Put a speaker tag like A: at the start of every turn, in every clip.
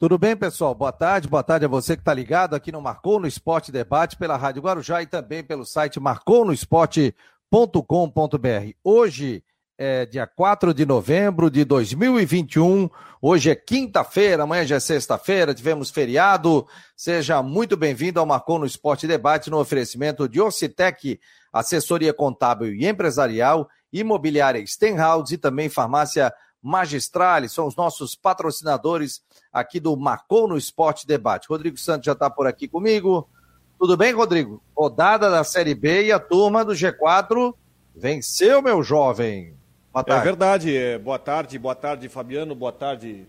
A: Tudo bem, pessoal? Boa tarde. Boa tarde a você que está ligado aqui no Marcou no Esporte Debate pela Rádio Guarujá e também pelo site marconosport.com.br. Hoje é dia 4 de novembro de 2021. Hoje é quinta-feira, amanhã já é sexta-feira, tivemos feriado. Seja muito bem-vindo ao Marcou no Esporte Debate no oferecimento de Ocitec, assessoria contábil e empresarial, imobiliária Stenhouse e também farmácia Magistrale, são os nossos patrocinadores aqui do Marcou no Esporte Debate. Rodrigo Santos já está por aqui comigo. Tudo bem, Rodrigo? Rodada da Série B e a turma do G4 venceu, meu jovem.
B: É verdade. É, boa tarde, boa tarde, Fabiano. Boa tarde.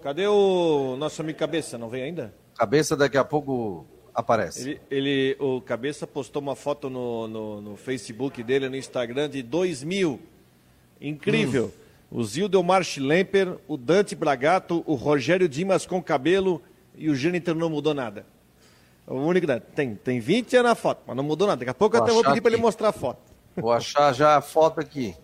B: Cadê o nosso amigo Cabeça? Não vem ainda?
A: Cabeça daqui a pouco aparece.
B: Ele, ele o Cabeça postou uma foto no, no, no, Facebook dele, no Instagram, de 2000. Incrível. Hum o Zildomar Schlemper, o Dante Bragato, o Rogério Dimas com cabelo e o Jâniter não mudou nada. O único tem, tem 20 anos na foto, mas não mudou nada. Daqui a pouco vou eu até vou pedir para ele mostrar a foto.
A: Vou achar já a foto aqui.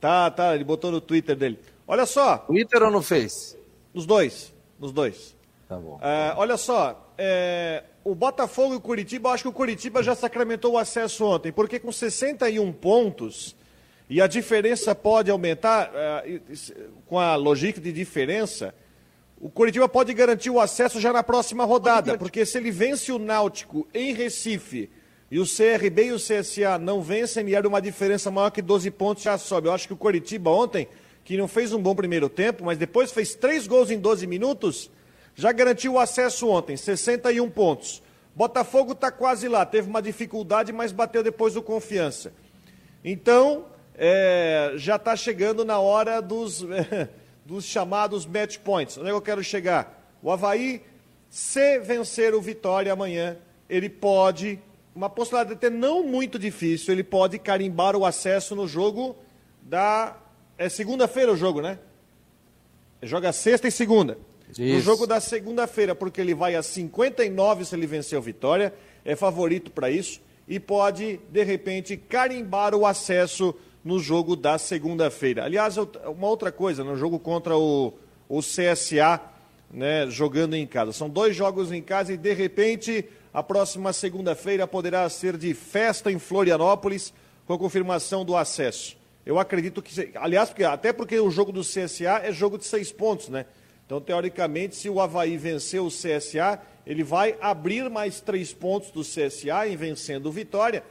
B: Tá, tá, ele botou no Twitter dele. Olha só.
A: Twitter ou no Face?
B: Nos dois, nos dois.
A: Tá bom.
B: É, olha só, é, o Botafogo e o Curitiba, acho que o Curitiba já sacramentou o acesso ontem, porque com 61 pontos, e a diferença pode aumentar, uh, com a lógica de diferença, o Curitiba pode garantir o acesso já na próxima rodada, porque se ele vence o Náutico em Recife e o CRB e o CSA não vencem e era uma diferença maior que 12 pontos, já sobe. Eu acho que o Curitiba ontem, que não fez um bom primeiro tempo, mas depois fez três gols em 12 minutos, já garantiu o acesso ontem, 61 pontos. Botafogo está quase lá, teve uma dificuldade, mas bateu depois do confiança. Então, é, já está chegando na hora dos, dos chamados match points. Onde é que eu quero chegar? O Havaí, se vencer o Vitória amanhã, ele pode, uma possibilidade até não muito difícil, ele pode carimbar o acesso no jogo da. É segunda-feira o jogo, né? Joga sexta e segunda. Isso. No jogo da segunda-feira, porque ele vai a 59 se ele vencer o Vitória, é favorito para isso, e pode, de repente, carimbar o acesso no jogo da segunda-feira. Aliás, uma outra coisa, no jogo contra o, o CSA, né, jogando em casa. São dois jogos em casa e, de repente, a próxima segunda-feira poderá ser de festa em Florianópolis, com a confirmação do acesso. Eu acredito que. Aliás, porque, até porque o jogo do CSA é jogo de seis pontos, né? Então, teoricamente, se o Havaí vencer o CSA, ele vai abrir mais três pontos do CSA em vencendo o Vitória.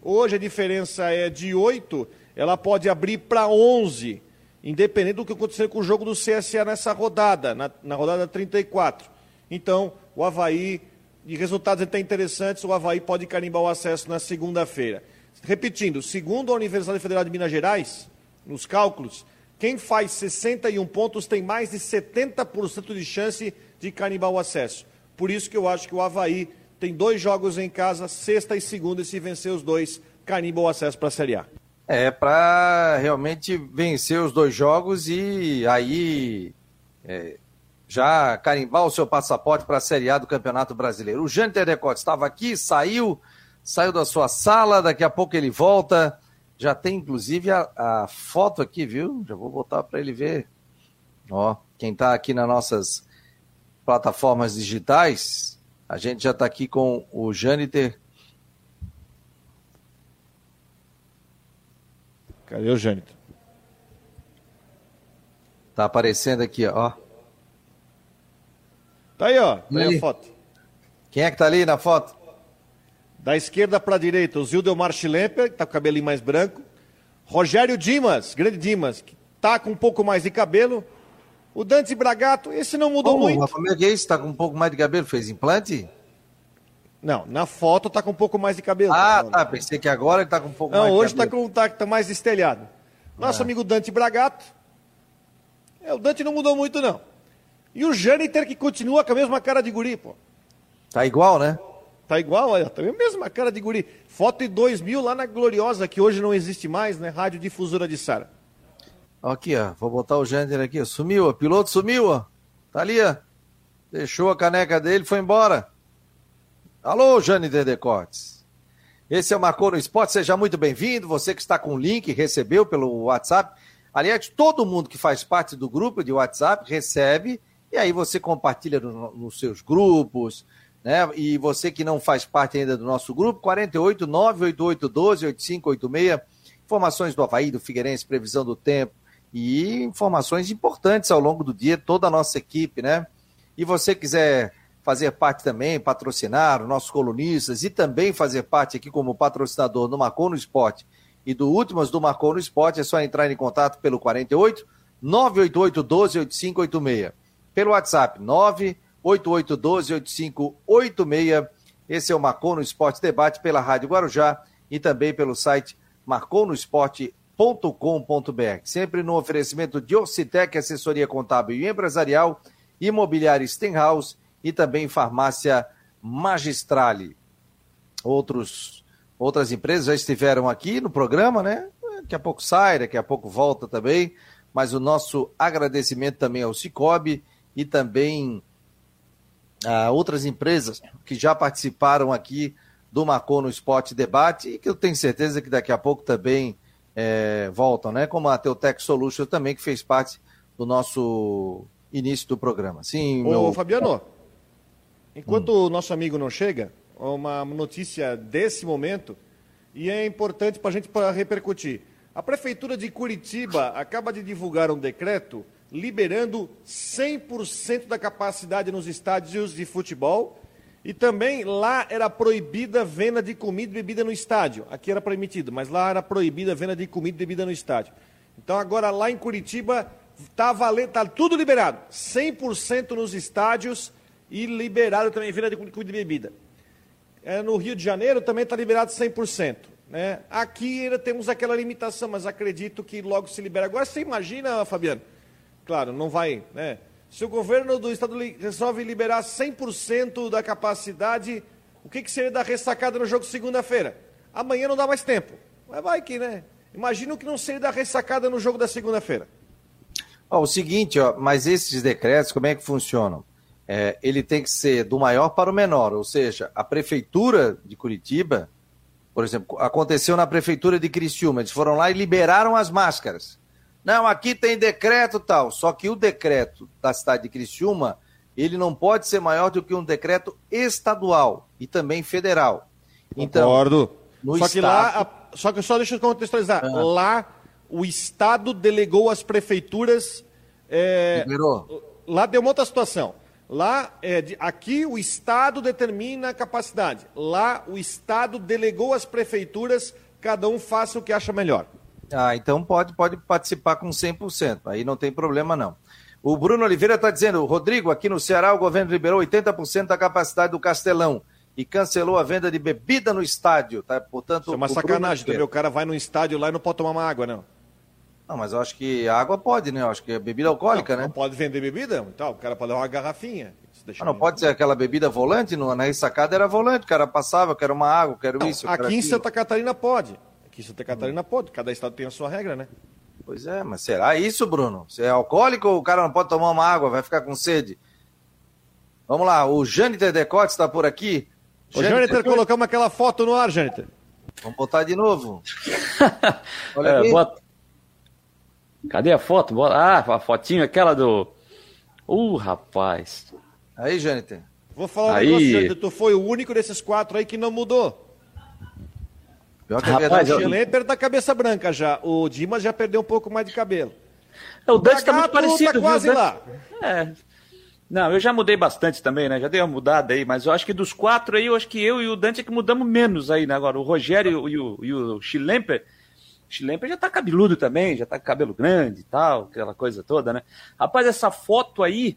B: Hoje a diferença é de oito ela pode abrir para 11, independente do que acontecer com o jogo do CSA nessa rodada, na, na rodada 34. Então, o Havaí, de resultados até interessantes, o Havaí pode carimbar o acesso na segunda-feira. Repetindo, segundo a Universidade Federal de Minas Gerais, nos cálculos, quem faz 61 pontos tem mais de 70% de chance de carimbar o acesso. Por isso que eu acho que o Havaí tem dois jogos em casa, sexta e segunda, e se vencer os dois, carimba o acesso para a Série A.
A: É, para realmente vencer os dois jogos e aí é, já carimbar o seu passaporte para a Série A do Campeonato Brasileiro. O Jânio Tedecote estava aqui, saiu, saiu da sua sala, daqui a pouco ele volta. Já tem inclusive a, a foto aqui, viu? Já vou botar para ele ver. Ó, quem está aqui nas nossas plataformas digitais, a gente já está aqui com o Jâniter
B: Cadê o Jânito?
A: Tá aparecendo aqui, ó.
B: Tá aí, ó. Tá aí a foto.
A: Quem é que tá ali na foto?
B: Da esquerda para a direita, o Zildomar Schlemper, que tá com o cabelinho mais branco. Rogério Dimas, grande Dimas, que tá com um pouco mais de cabelo. O Dante Bragato, esse não mudou oh, muito.
A: Como é que é isso? Tá com um pouco mais de cabelo? Fez implante?
B: Não, na foto tá com um pouco mais de cabelo.
A: Ah, tá. Pensei que agora ele tá com um pouco
B: não,
A: mais
B: de cabelo. Não, hoje tá, tá mais estelhado. Nosso ah. amigo Dante Bragato. É, o Dante não mudou muito, não. E o Jâniter que continua com a mesma cara de guri, pô.
A: Tá igual, né?
B: Tá igual, olha, tá a mesma cara de guri. Foto em 2000 lá na Gloriosa, que hoje não existe mais, né? Rádio Difusora de Sara.
A: Aqui, ó. Vou botar o Jâniter aqui. Sumiu, o piloto sumiu, ó. Tá ali, ó. Deixou a caneca dele, foi embora. Alô, Jane Dedecortes. Esse é o Marcou no Esporte, seja muito bem-vindo. Você que está com o link, recebeu pelo WhatsApp. Aliás, todo mundo que faz parte do grupo de WhatsApp recebe E aí você compartilha no, nos seus grupos, né? E você que não faz parte ainda do nosso grupo, 48 988 12 8586, informações do Havaí, do Figueirense, previsão do tempo e informações importantes ao longo do dia, toda a nossa equipe, né? E você quiser fazer parte também, patrocinar os nossos colunistas e também fazer parte aqui como patrocinador do Marcou no Esporte e do Últimas do Marcou no Esporte, é só entrar em contato pelo 48 988 12 8586. Pelo WhatsApp 988 12 8586. Esse é o Marcou no Esporte Debate pela Rádio Guarujá e também pelo site marconosport.com.br. Sempre no oferecimento de Ocitec, assessoria contábil e empresarial, imobiliária Stenhouse e também farmácia Magistrale. Outros, outras empresas já estiveram aqui no programa, né? Daqui a pouco sai, daqui a pouco volta também. Mas o nosso agradecimento também ao Cicobi e também a outras empresas que já participaram aqui do Marcou no Esporte Debate e que eu tenho certeza que daqui a pouco também é, voltam, né? Como a Teutec Solution também, que fez parte do nosso início do programa. Sim,
B: Ô, meu... Fabiano, Enquanto hum. o nosso amigo não chega, uma notícia desse momento, e é importante para a gente repercutir. A Prefeitura de Curitiba acaba de divulgar um decreto liberando 100% da capacidade nos estádios de futebol e também lá era proibida a venda de comida e bebida no estádio. Aqui era permitido, mas lá era proibida a venda de comida e bebida no estádio. Então agora lá em Curitiba está tá tudo liberado. 100% nos estádios e liberado também venda de comida e bebida. É, no Rio de Janeiro também está liberado 100%. Né? Aqui ainda temos aquela limitação, mas acredito que logo se libera. Agora você imagina, Fabiano, claro, não vai, né? Se o governo do estado resolve liberar 100% da capacidade, o que, que seria da ressacada no jogo segunda-feira? Amanhã não dá mais tempo. Mas vai que, né? Imagina o que não seria da ressacada no jogo da segunda-feira.
A: Ó, o seguinte, ó, mas esses decretos, como é que funcionam? É, ele tem que ser do maior para o menor, ou seja, a prefeitura de Curitiba, por exemplo, aconteceu na prefeitura de Criciúma, eles foram lá e liberaram as máscaras. Não, aqui tem decreto tal, só que o decreto da cidade de Criciúma, ele não pode ser maior do que um decreto estadual e também federal.
B: Então, Concordo. No só estado... que lá, só que só deixa eu contextualizar, ah. lá o estado delegou às prefeituras é, Liberou. Lá deu uma outra situação. Lá, é, de, aqui o Estado determina a capacidade. Lá o Estado delegou às prefeituras, cada um faça o que acha melhor.
A: Ah, então pode, pode participar com 100%. Aí não tem problema não. O Bruno Oliveira está dizendo, Rodrigo, aqui no Ceará o governo liberou 80% da capacidade do Castelão e cancelou a venda de bebida no estádio, tá? Portanto, Isso
B: é uma sacanagem, também o cara vai no estádio lá e não pode tomar uma água, não.
A: Não, mas eu acho que água pode, né? Eu acho que é bebida alcoólica,
B: não,
A: né?
B: Não pode vender bebida? Então, o cara pode levar uma garrafinha.
A: Ah, não pode ser aquela bebida volante? No, na ressacada era volante, o cara passava, eu quero uma água, eu quero não, isso.
B: Eu aqui em Santa Catarina pode. Aqui em Santa Catarina hum. pode. Cada estado tem a sua regra, né?
A: Pois é, mas será isso, Bruno? Se é alcoólico, o cara não pode tomar uma água, vai ficar com sede. Vamos lá, o Jâniter Decote está por aqui.
B: Ô, Jâniter, colocamos aquela foto no ar, Jâniter.
A: Vamos botar de novo.
C: Olha é, bota... Cadê a foto? Ah, a fotinho, aquela do. Uh, rapaz.
A: Aí, Jâniter.
B: Vou falar um aí... negócio, Jâniter. Tu foi o único desses quatro aí que não mudou. Pior que é Rapaz, o Schlemper da cabeça branca já. O Dimas já perdeu um pouco mais de cabelo.
C: É, o Dante está muito parecido. Tá quase viu? lá. É. Não, eu já mudei bastante também, né? Já dei uma mudada aí, mas eu acho que dos quatro aí, eu acho que eu e o Dante é que mudamos menos aí, né? Agora, o Rogério e o, e o Schlemper Schlemper já tá cabeludo também, já tá com cabelo grande e tal, aquela coisa toda, né? Rapaz, essa foto aí,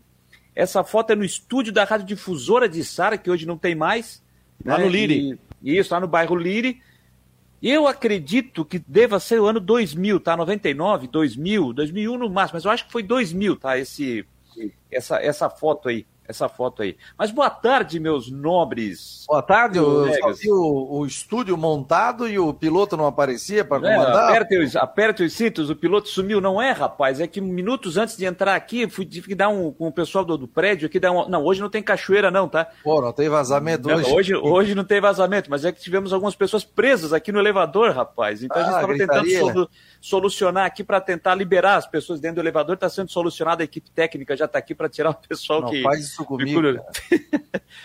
C: essa foto é no estúdio da Rádio Difusora de Sara, que hoje não tem mais.
B: Lá né? no Lire.
C: E, isso, lá no bairro Lire. Eu acredito que deva ser o ano 2000, tá? 99, 2000, 2001 no máximo, mas eu acho que foi 2000, tá? Esse, essa, essa foto aí. Essa foto aí. Mas boa tarde, meus nobres.
A: Boa tarde, eu o, o, estúdio montado e o piloto não aparecia para é, comandar.
C: aperte, os, aperte os cintos, o piloto sumiu. Não é, rapaz, é que minutos antes de entrar aqui, fui, tive que dar um com o pessoal do, do prédio aqui, dar um, não, hoje não tem cachoeira não, tá?
A: Pô, não tem vazamento
C: hoje. hoje. Hoje não tem vazamento, mas é que tivemos algumas pessoas presas aqui no elevador, rapaz. Então ah, a gente estava ah, tentando solu solucionar aqui para tentar liberar as pessoas dentro do elevador, está sendo solucionado, a equipe técnica já está aqui para tirar o pessoal
A: não,
C: que...
A: faz isso comigo,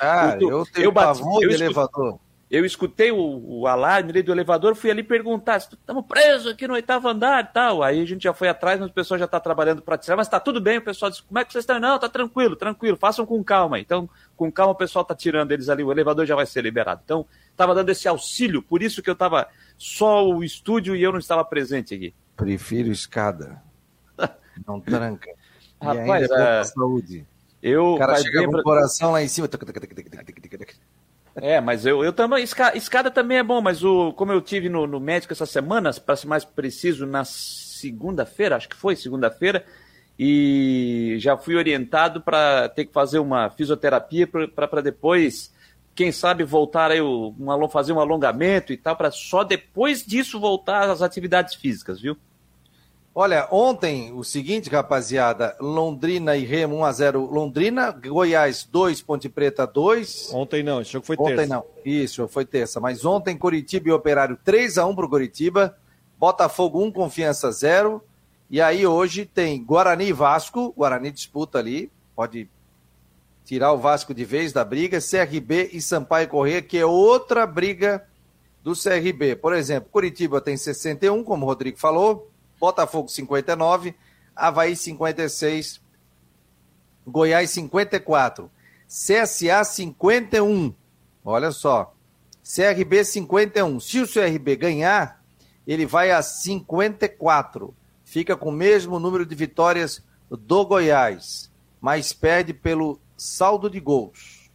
A: Ah, eu, eu tenho eu bati, pavor eu de elevador.
C: Eu escutei o, o alarme do elevador, fui ali perguntar, estamos presos aqui no oitavo andar e tal. Aí a gente já foi atrás, mas o pessoal já está trabalhando para tirar, mas está tudo bem. O pessoal disse, como é que vocês estão? Não, tá tranquilo, tranquilo, façam com calma. Então, com calma o pessoal está tirando eles ali, o elevador já vai ser liberado. Então, estava dando esse auxílio, por isso que eu estava só o estúdio e eu não estava presente aqui.
A: Prefiro escada. Não tranca.
C: Rapaz, é... saúde. Eu,
A: o cara chega com o coração lá em cima.
C: É, mas eu, eu também. Escada também é bom, mas o, como eu tive no, no médico essa semana, para ser mais preciso, na segunda-feira, acho que foi segunda-feira, e já fui orientado para ter que fazer uma fisioterapia para depois, quem sabe, voltar aí, um, fazer um alongamento e tal, para só depois disso voltar às atividades físicas, viu?
A: Olha, ontem, o seguinte, rapaziada, Londrina e Remo 1x0. Londrina, Goiás 2, Ponte Preta 2.
B: Ontem não, esse jogo foi
A: ontem
B: terça.
A: Ontem não, isso, foi terça. Mas ontem, Curitiba e Operário 3x1 pro Curitiba. Botafogo 1, Confiança 0. E aí hoje tem Guarani e Vasco. Guarani disputa ali, pode tirar o Vasco de vez da briga. CRB e Sampaio Corrêa, que é outra briga do CRB. Por exemplo, Curitiba tem 61, como o Rodrigo falou. Botafogo 59, Havaí 56, Goiás 54, CSA 51. Olha só. CRB 51. Se o CRB ganhar, ele vai a 54. Fica com o mesmo número de vitórias do Goiás, mas perde pelo saldo de gols.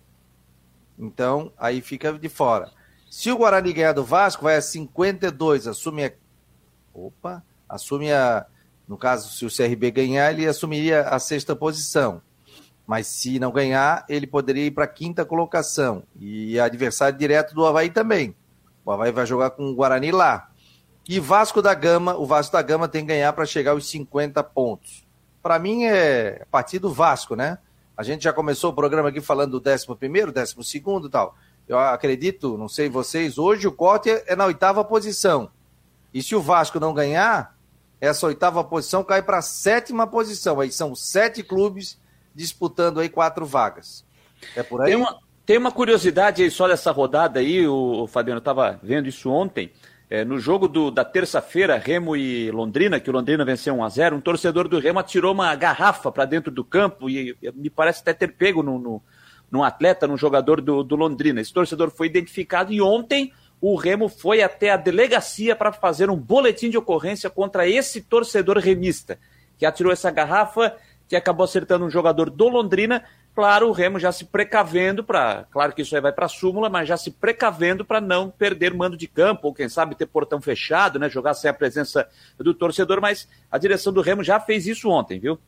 A: Então, aí fica de fora. Se o Guarani ganhar do Vasco, vai a 52, assume a... Opa, assume a. No caso, se o CRB ganhar, ele assumiria a sexta posição. Mas se não ganhar, ele poderia ir para a quinta colocação. E adversário direto do Havaí também. O Havaí vai jogar com o Guarani lá. E Vasco da Gama, o Vasco da Gama tem que ganhar para chegar aos 50 pontos. Para mim é a partir do Vasco, né? A gente já começou o programa aqui falando do 11 primeiro, 12 segundo e tal. Eu acredito, não sei vocês, hoje o corte é na oitava posição. E se o Vasco não ganhar, essa oitava posição cai para a sétima posição. Aí são sete clubes disputando aí quatro vagas. É por aí?
C: Tem uma, tem uma curiosidade aí só dessa rodada aí, o, o Fabiano estava vendo isso ontem. É, no jogo do, da terça-feira, Remo e Londrina, que o Londrina venceu 1 a 0 um torcedor do Remo atirou uma garrafa para dentro do campo e, e, me parece até ter pego no, no, num atleta, num jogador do, do Londrina. Esse torcedor foi identificado e ontem o Remo foi até a delegacia para fazer um boletim de ocorrência contra esse torcedor remista, que atirou essa garrafa, que acabou acertando um jogador do Londrina. Claro, o Remo já se precavendo para. Claro que isso aí vai para a súmula, mas já se precavendo para não perder mando de campo, ou quem sabe ter portão fechado, né? Jogar sem a presença do torcedor, mas a direção do Remo já fez isso ontem, viu?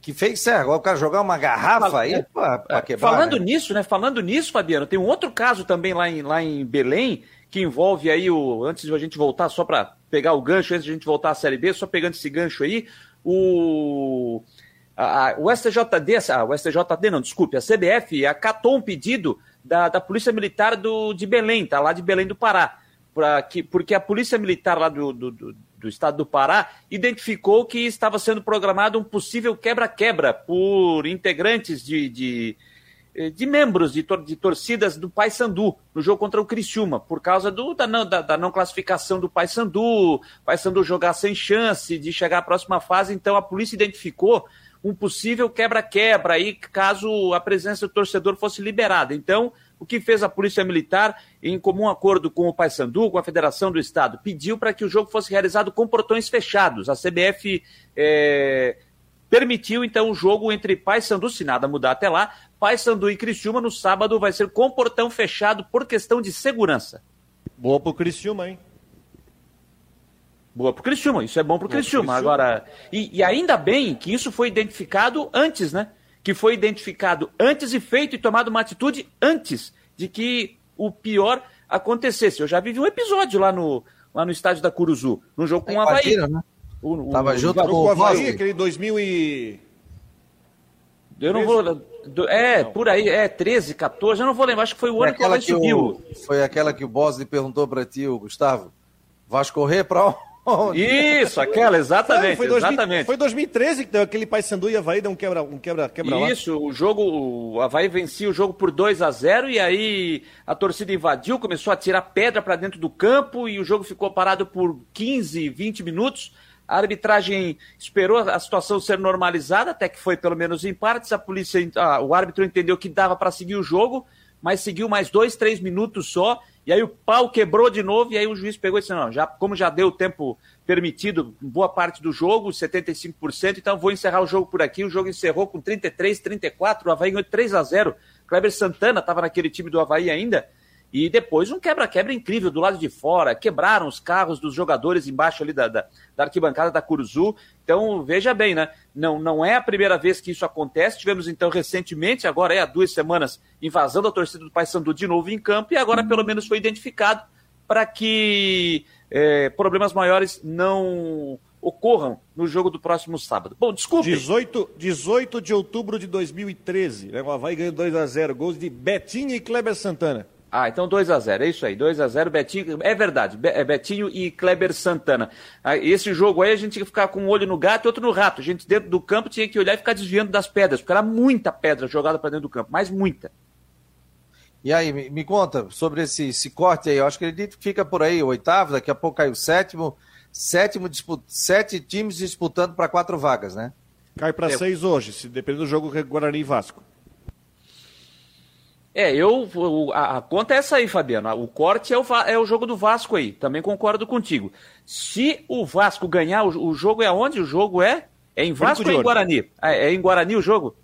A: Que fez, é, agora o cara jogar uma garrafa aí para
C: é, quebrar. Falando né? nisso, né? Falando nisso, Fabiano, tem um outro caso também lá em, lá em Belém, que envolve aí o. Antes de a gente voltar, só para pegar o gancho, antes de a gente voltar à Série B, só pegando esse gancho aí, o. A, a, o STJD, a, o STJD não, desculpe, a CBF acatou um pedido da, da Polícia Militar do, de Belém, tá? Lá de Belém do Pará. Pra que, porque a Polícia Militar lá do, do, do do estado do Pará, identificou que estava sendo programado um possível quebra-quebra por integrantes de, de, de membros de, tor de torcidas do Paysandu no jogo contra o Criciúma, por causa do, da, não, da, da não classificação do Paysandu, Paysandu jogar sem chance de chegar à próxima fase, então a polícia identificou um possível quebra-quebra aí, caso a presença do torcedor fosse liberada. Então, o que fez a Polícia Militar, em comum acordo com o Paysandu, com a Federação do Estado, pediu para que o jogo fosse realizado com portões fechados. A CBF é, permitiu, então, o jogo entre Paysandu, se nada mudar até lá, Paysandu e Criciúma no sábado vai ser com portão fechado por questão de segurança.
B: Boa pro Criciúma, hein?
C: Boa pro Criciúma, isso é bom pro Criciúma. Agora, e, e ainda bem que isso foi identificado antes, né? Que foi identificado antes e feito e tomado uma atitude antes de que o pior acontecesse. Eu já vivi um episódio lá no, lá no estádio da Curuzu, no jogo com o Havaí. Né?
B: O, o, Tava junto com o Havaí, aquele 2000 e...
C: Eu não vou... É, por aí, é 13, 14, eu não vou lembrar, acho que foi o ano que o Havaí subiu.
A: O, foi aquela que o Bosley perguntou para ti, o Gustavo, vais correr para
C: isso, aquela, exatamente.
B: foi,
C: 2000, exatamente.
B: foi 2013 que deu aquele Paysandu e Havaí deu um quebra, um quebra, quebra
C: Isso, o jogo, o Havaí vencia o jogo por 2 a 0 e aí a torcida invadiu, começou a tirar pedra para dentro do campo e o jogo ficou parado por 15, 20 minutos. A arbitragem esperou a situação ser normalizada, até que foi pelo menos em partes. A polícia, o árbitro entendeu que dava para seguir o jogo, mas seguiu mais dois, três minutos só e aí o pau quebrou de novo, e aí o juiz pegou e disse: não, já, como já deu o tempo permitido, boa parte do jogo, 75%, então vou encerrar o jogo por aqui. O jogo encerrou com 33, 34, o Havaí ganhou 3 a 0 Kleber Santana estava naquele time do Havaí ainda. E depois um quebra-quebra incrível do lado de fora. Quebraram os carros dos jogadores embaixo ali da, da, da, arquibancada da Curuzu. Então, veja bem, né? Não, não é a primeira vez que isso acontece. Tivemos, então, recentemente, agora é há duas semanas, invasão da torcida do Paysandu de novo em campo. E agora, pelo menos, foi identificado para que é, problemas maiores não ocorram no jogo do próximo sábado.
B: Bom, desculpe. 18, 18 de outubro de 2013. Né? O Havaí ganhou 2 a 0 Gols de Betinho e Kleber Santana.
C: Ah, então 2 a 0 é isso aí, 2 a 0 Betinho, é verdade, é Betinho e Kleber Santana. Ah, esse jogo aí a gente tinha que ficar com um olho no gato e outro no rato. A gente dentro do campo tinha que olhar e ficar desviando das pedras, porque era muita pedra jogada para dentro do campo, mas muita.
A: E aí, me, conta sobre esse, esse, corte aí. Eu acho que ele fica por aí, o oitavo, daqui a pouco cai o sétimo. Sétimo, disputa, sete times disputando para quatro vagas, né?
B: Cai para é. seis hoje, se depender do jogo Guarani e Vasco.
C: É, eu. A, a, conta é essa aí, Fabiano. O corte é o, é o jogo do Vasco aí. Também concordo contigo. Se o Vasco ganhar, o, o jogo é onde? O jogo é. É em Vasco ou é em Guarani? É, é, em Guarani o jogo?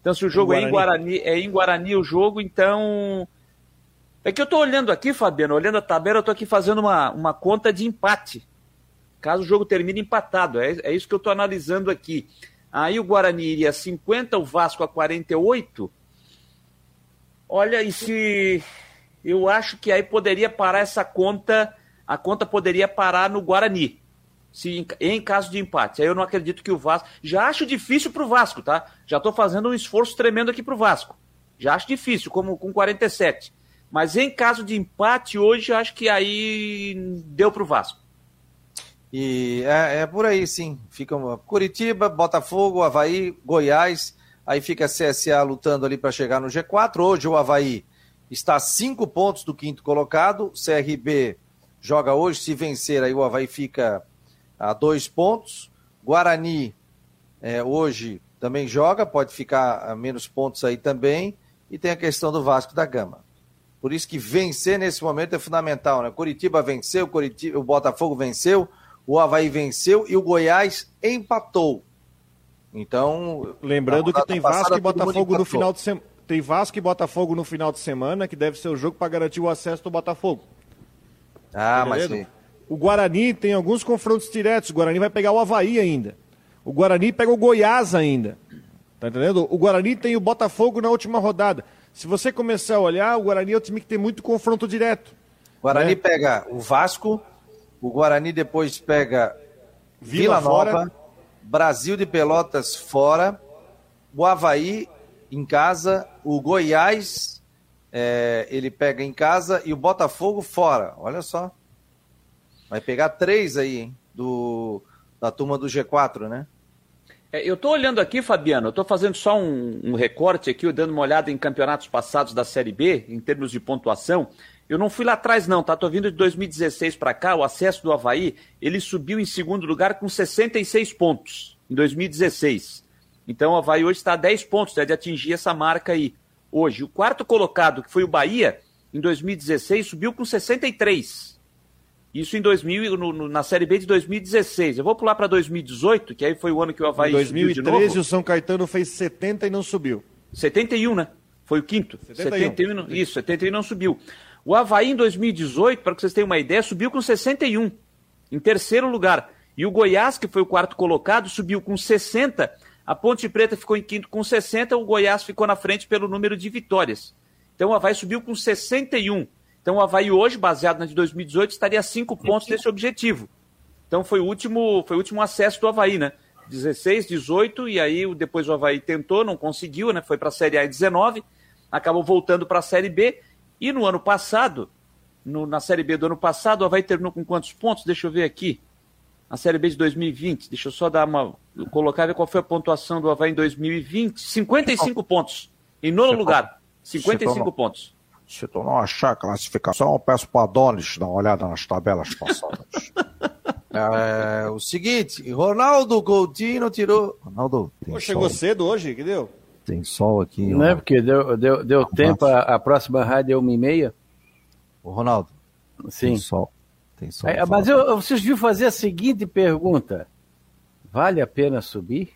C: Então, se o jogo é em Guarani, é em Guarani o jogo, então. É que eu tô olhando aqui, Fabiano, olhando a tabela, eu tô aqui fazendo uma, uma conta de empate. Caso o jogo termine empatado. É, é isso que eu tô analisando aqui. Aí o Guarani iria 50, o Vasco a 48. Olha, e se eu acho que aí poderia parar essa conta, a conta poderia parar no Guarani, se em, caso de empate. Aí eu não acredito que o Vasco. Já acho difícil para o Vasco, tá? Já estou fazendo um esforço tremendo aqui para o Vasco. Já acho difícil, como com 47. Mas em caso de empate hoje, acho que aí deu para o Vasco.
A: E é, é, por aí, sim. Fica Curitiba, Botafogo, Havaí, Goiás Aí fica a CSA lutando ali para chegar no G4. Hoje o Havaí está a cinco pontos do quinto colocado. CRB joga hoje. Se vencer, aí o Havaí fica a dois pontos. Guarani é, hoje também joga, pode ficar a menos pontos aí também. E tem a questão do Vasco da Gama. Por isso que vencer nesse momento é fundamental, né? Curitiba venceu, Curitiba, o Botafogo venceu, o Havaí venceu e o Goiás empatou. Então.
B: Lembrando que tem Vasco e Botafogo no final de semana. Tem Vasco e Botafogo no final de semana, que deve ser o jogo para garantir o acesso do Botafogo.
A: Ah, tá mas sim.
B: O Guarani tem alguns confrontos diretos. O Guarani vai pegar o Havaí ainda. O Guarani pega o Goiás ainda. Tá entendendo? O Guarani tem o Botafogo na última rodada. Se você começar a olhar, o Guarani é o time que tem muito confronto direto.
A: O Guarani né? pega o Vasco, o Guarani depois pega Vila, Vila Nova. Fora Brasil de Pelotas fora, o Havaí em casa, o Goiás é, ele pega em casa e o Botafogo fora. Olha só. Vai pegar três aí, hein, do, da turma do G4, né?
C: É, eu estou olhando aqui, Fabiano, eu estou fazendo só um, um, recorte aqui, dando uma olhada em campeonatos passados da Série B, em termos de pontuação. Eu não fui lá atrás, não, tá? Tô vindo de 2016 para cá, o acesso do Havaí, ele subiu em segundo lugar com 66 pontos em 2016. Então o Havaí hoje está a 10 pontos né, de atingir essa marca aí. Hoje, o quarto colocado, que foi o Bahia, em 2016, subiu com 63. Isso em 2000, no, no, na Série B de 2016. Eu vou pular para 2018, que aí foi o ano que o Havaí
B: em 2013 o São Caetano fez 70 e não subiu.
C: 71, né? Foi o quinto. 71. 71 isso, 71 não subiu. O Havaí em 2018, para que vocês tenham uma ideia, subiu com 61, em terceiro lugar. E o Goiás, que foi o quarto colocado, subiu com 60 A Ponte Preta ficou em quinto com 60, o Goiás ficou na frente pelo número de vitórias. Então o Havaí subiu com 61. Então o Havaí hoje, baseado na de 2018, estaria a cinco pontos desse objetivo. Então foi o último, foi o último acesso do Havaí, né? 16, 18, e aí depois o Havaí tentou, não conseguiu, né? Foi para a Série A em 19, acabou voltando para a Série B. E no ano passado, no, na Série B do ano passado, o Havaí terminou com quantos pontos? Deixa eu ver aqui. A Série B de 2020, deixa eu só dar uma. colocar ver qual foi a pontuação do Havaí em 2020. 55 pontos. Em nono lugar. 55 pontos.
A: Se tu não achar a classificação, eu peço para Adonis dar uma olhada nas tabelas passadas. é, o seguinte, Ronaldo Coutinho tirou. Ronaldo.
B: Pô, chegou cedo hoje, que deu?
A: Tem sol aqui.
D: Não é porque deu, deu, deu tempo, a, a, próxima rádio é uma e meia.
A: O Ronaldo.
D: Sim.
A: Tem sol. Tem sol
D: é, mas eu, vocês viram fazer a seguinte pergunta: vale a pena subir?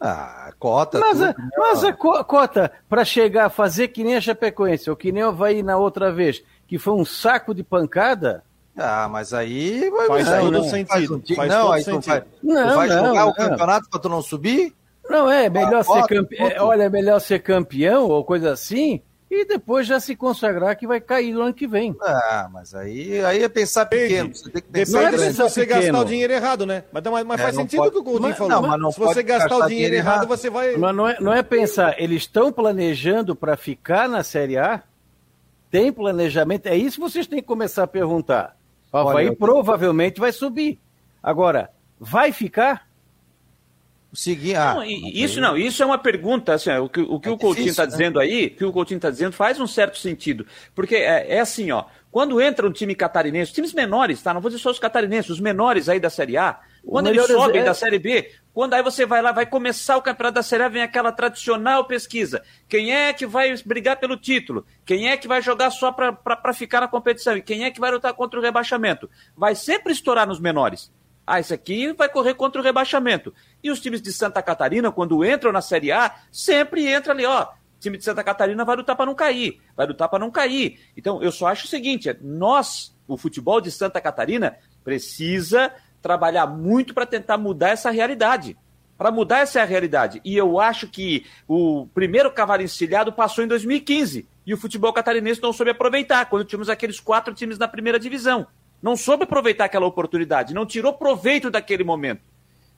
A: Ah, cota.
D: Mas, tudo, a, mas a cota para chegar a fazer que nem a Chapecoense, ou que nem o Havaí na outra vez, que foi um saco de pancada.
A: Ah, mas aí
B: faz não, todo não, sentido. Faz, faz não, todo aí
A: sentido. tu vai, não, tu vai não, jogar o campeonato para tu não subir?
D: Não é, melhor ah, ser campeão. É, olha, é melhor ser campeão ou coisa assim, e depois já se consagrar que vai cair no ano que vem.
A: Ah, mas aí, aí é pensar pequeno.
B: Você tem que pensar Depende é se você pequeno. gastar o dinheiro errado, né? Mas, mas, mas é, faz sentido o que o Coutinho falou. Não, mas não se você gastar o dinheiro errado, errado, você vai.
D: Mas não é, não é pensar, eles estão planejando para ficar na Série A? Tem planejamento? É isso que vocês têm que começar a perguntar. O Havaí Olha, provavelmente vai subir. Agora, vai ficar?
C: Seguir. Ah, não, isso não, isso é uma pergunta. Assim, o que o, que é o Coutinho está né? dizendo aí, o que o Coutinho está dizendo faz um certo sentido. Porque é, é, assim, ó. Quando entra um time catarinense, times menores, tá? Não vou dizer só os catarinenses, os menores aí da Série A, quando eles sobem é... da Série B, quando aí você vai lá, vai começar o campeonato da Série A, vem aquela tradicional pesquisa. Quem é que vai brigar pelo título? Quem é que vai jogar só para ficar na competição? E quem é que vai lutar contra o rebaixamento? Vai sempre estourar nos menores. Ah, esse aqui vai correr contra o rebaixamento. E os times de Santa Catarina, quando entram na Série A, sempre entra ali, ó. Time de Santa Catarina vai lutar para não cair, vai lutar para não cair. Então, eu só acho o seguinte: é, nós, o futebol de Santa Catarina, precisa trabalhar muito para tentar mudar essa realidade. Para mudar essa realidade. E eu acho que o primeiro cavalo encilhado passou em 2015 e o futebol catarinense não soube aproveitar, quando tínhamos aqueles quatro times na primeira divisão não soube aproveitar aquela oportunidade, não tirou proveito daquele momento.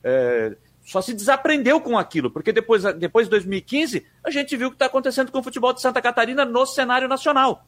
C: É, só se desaprendeu com aquilo, porque depois, depois de 2015, a gente viu o que está acontecendo com o futebol de Santa Catarina no cenário nacional.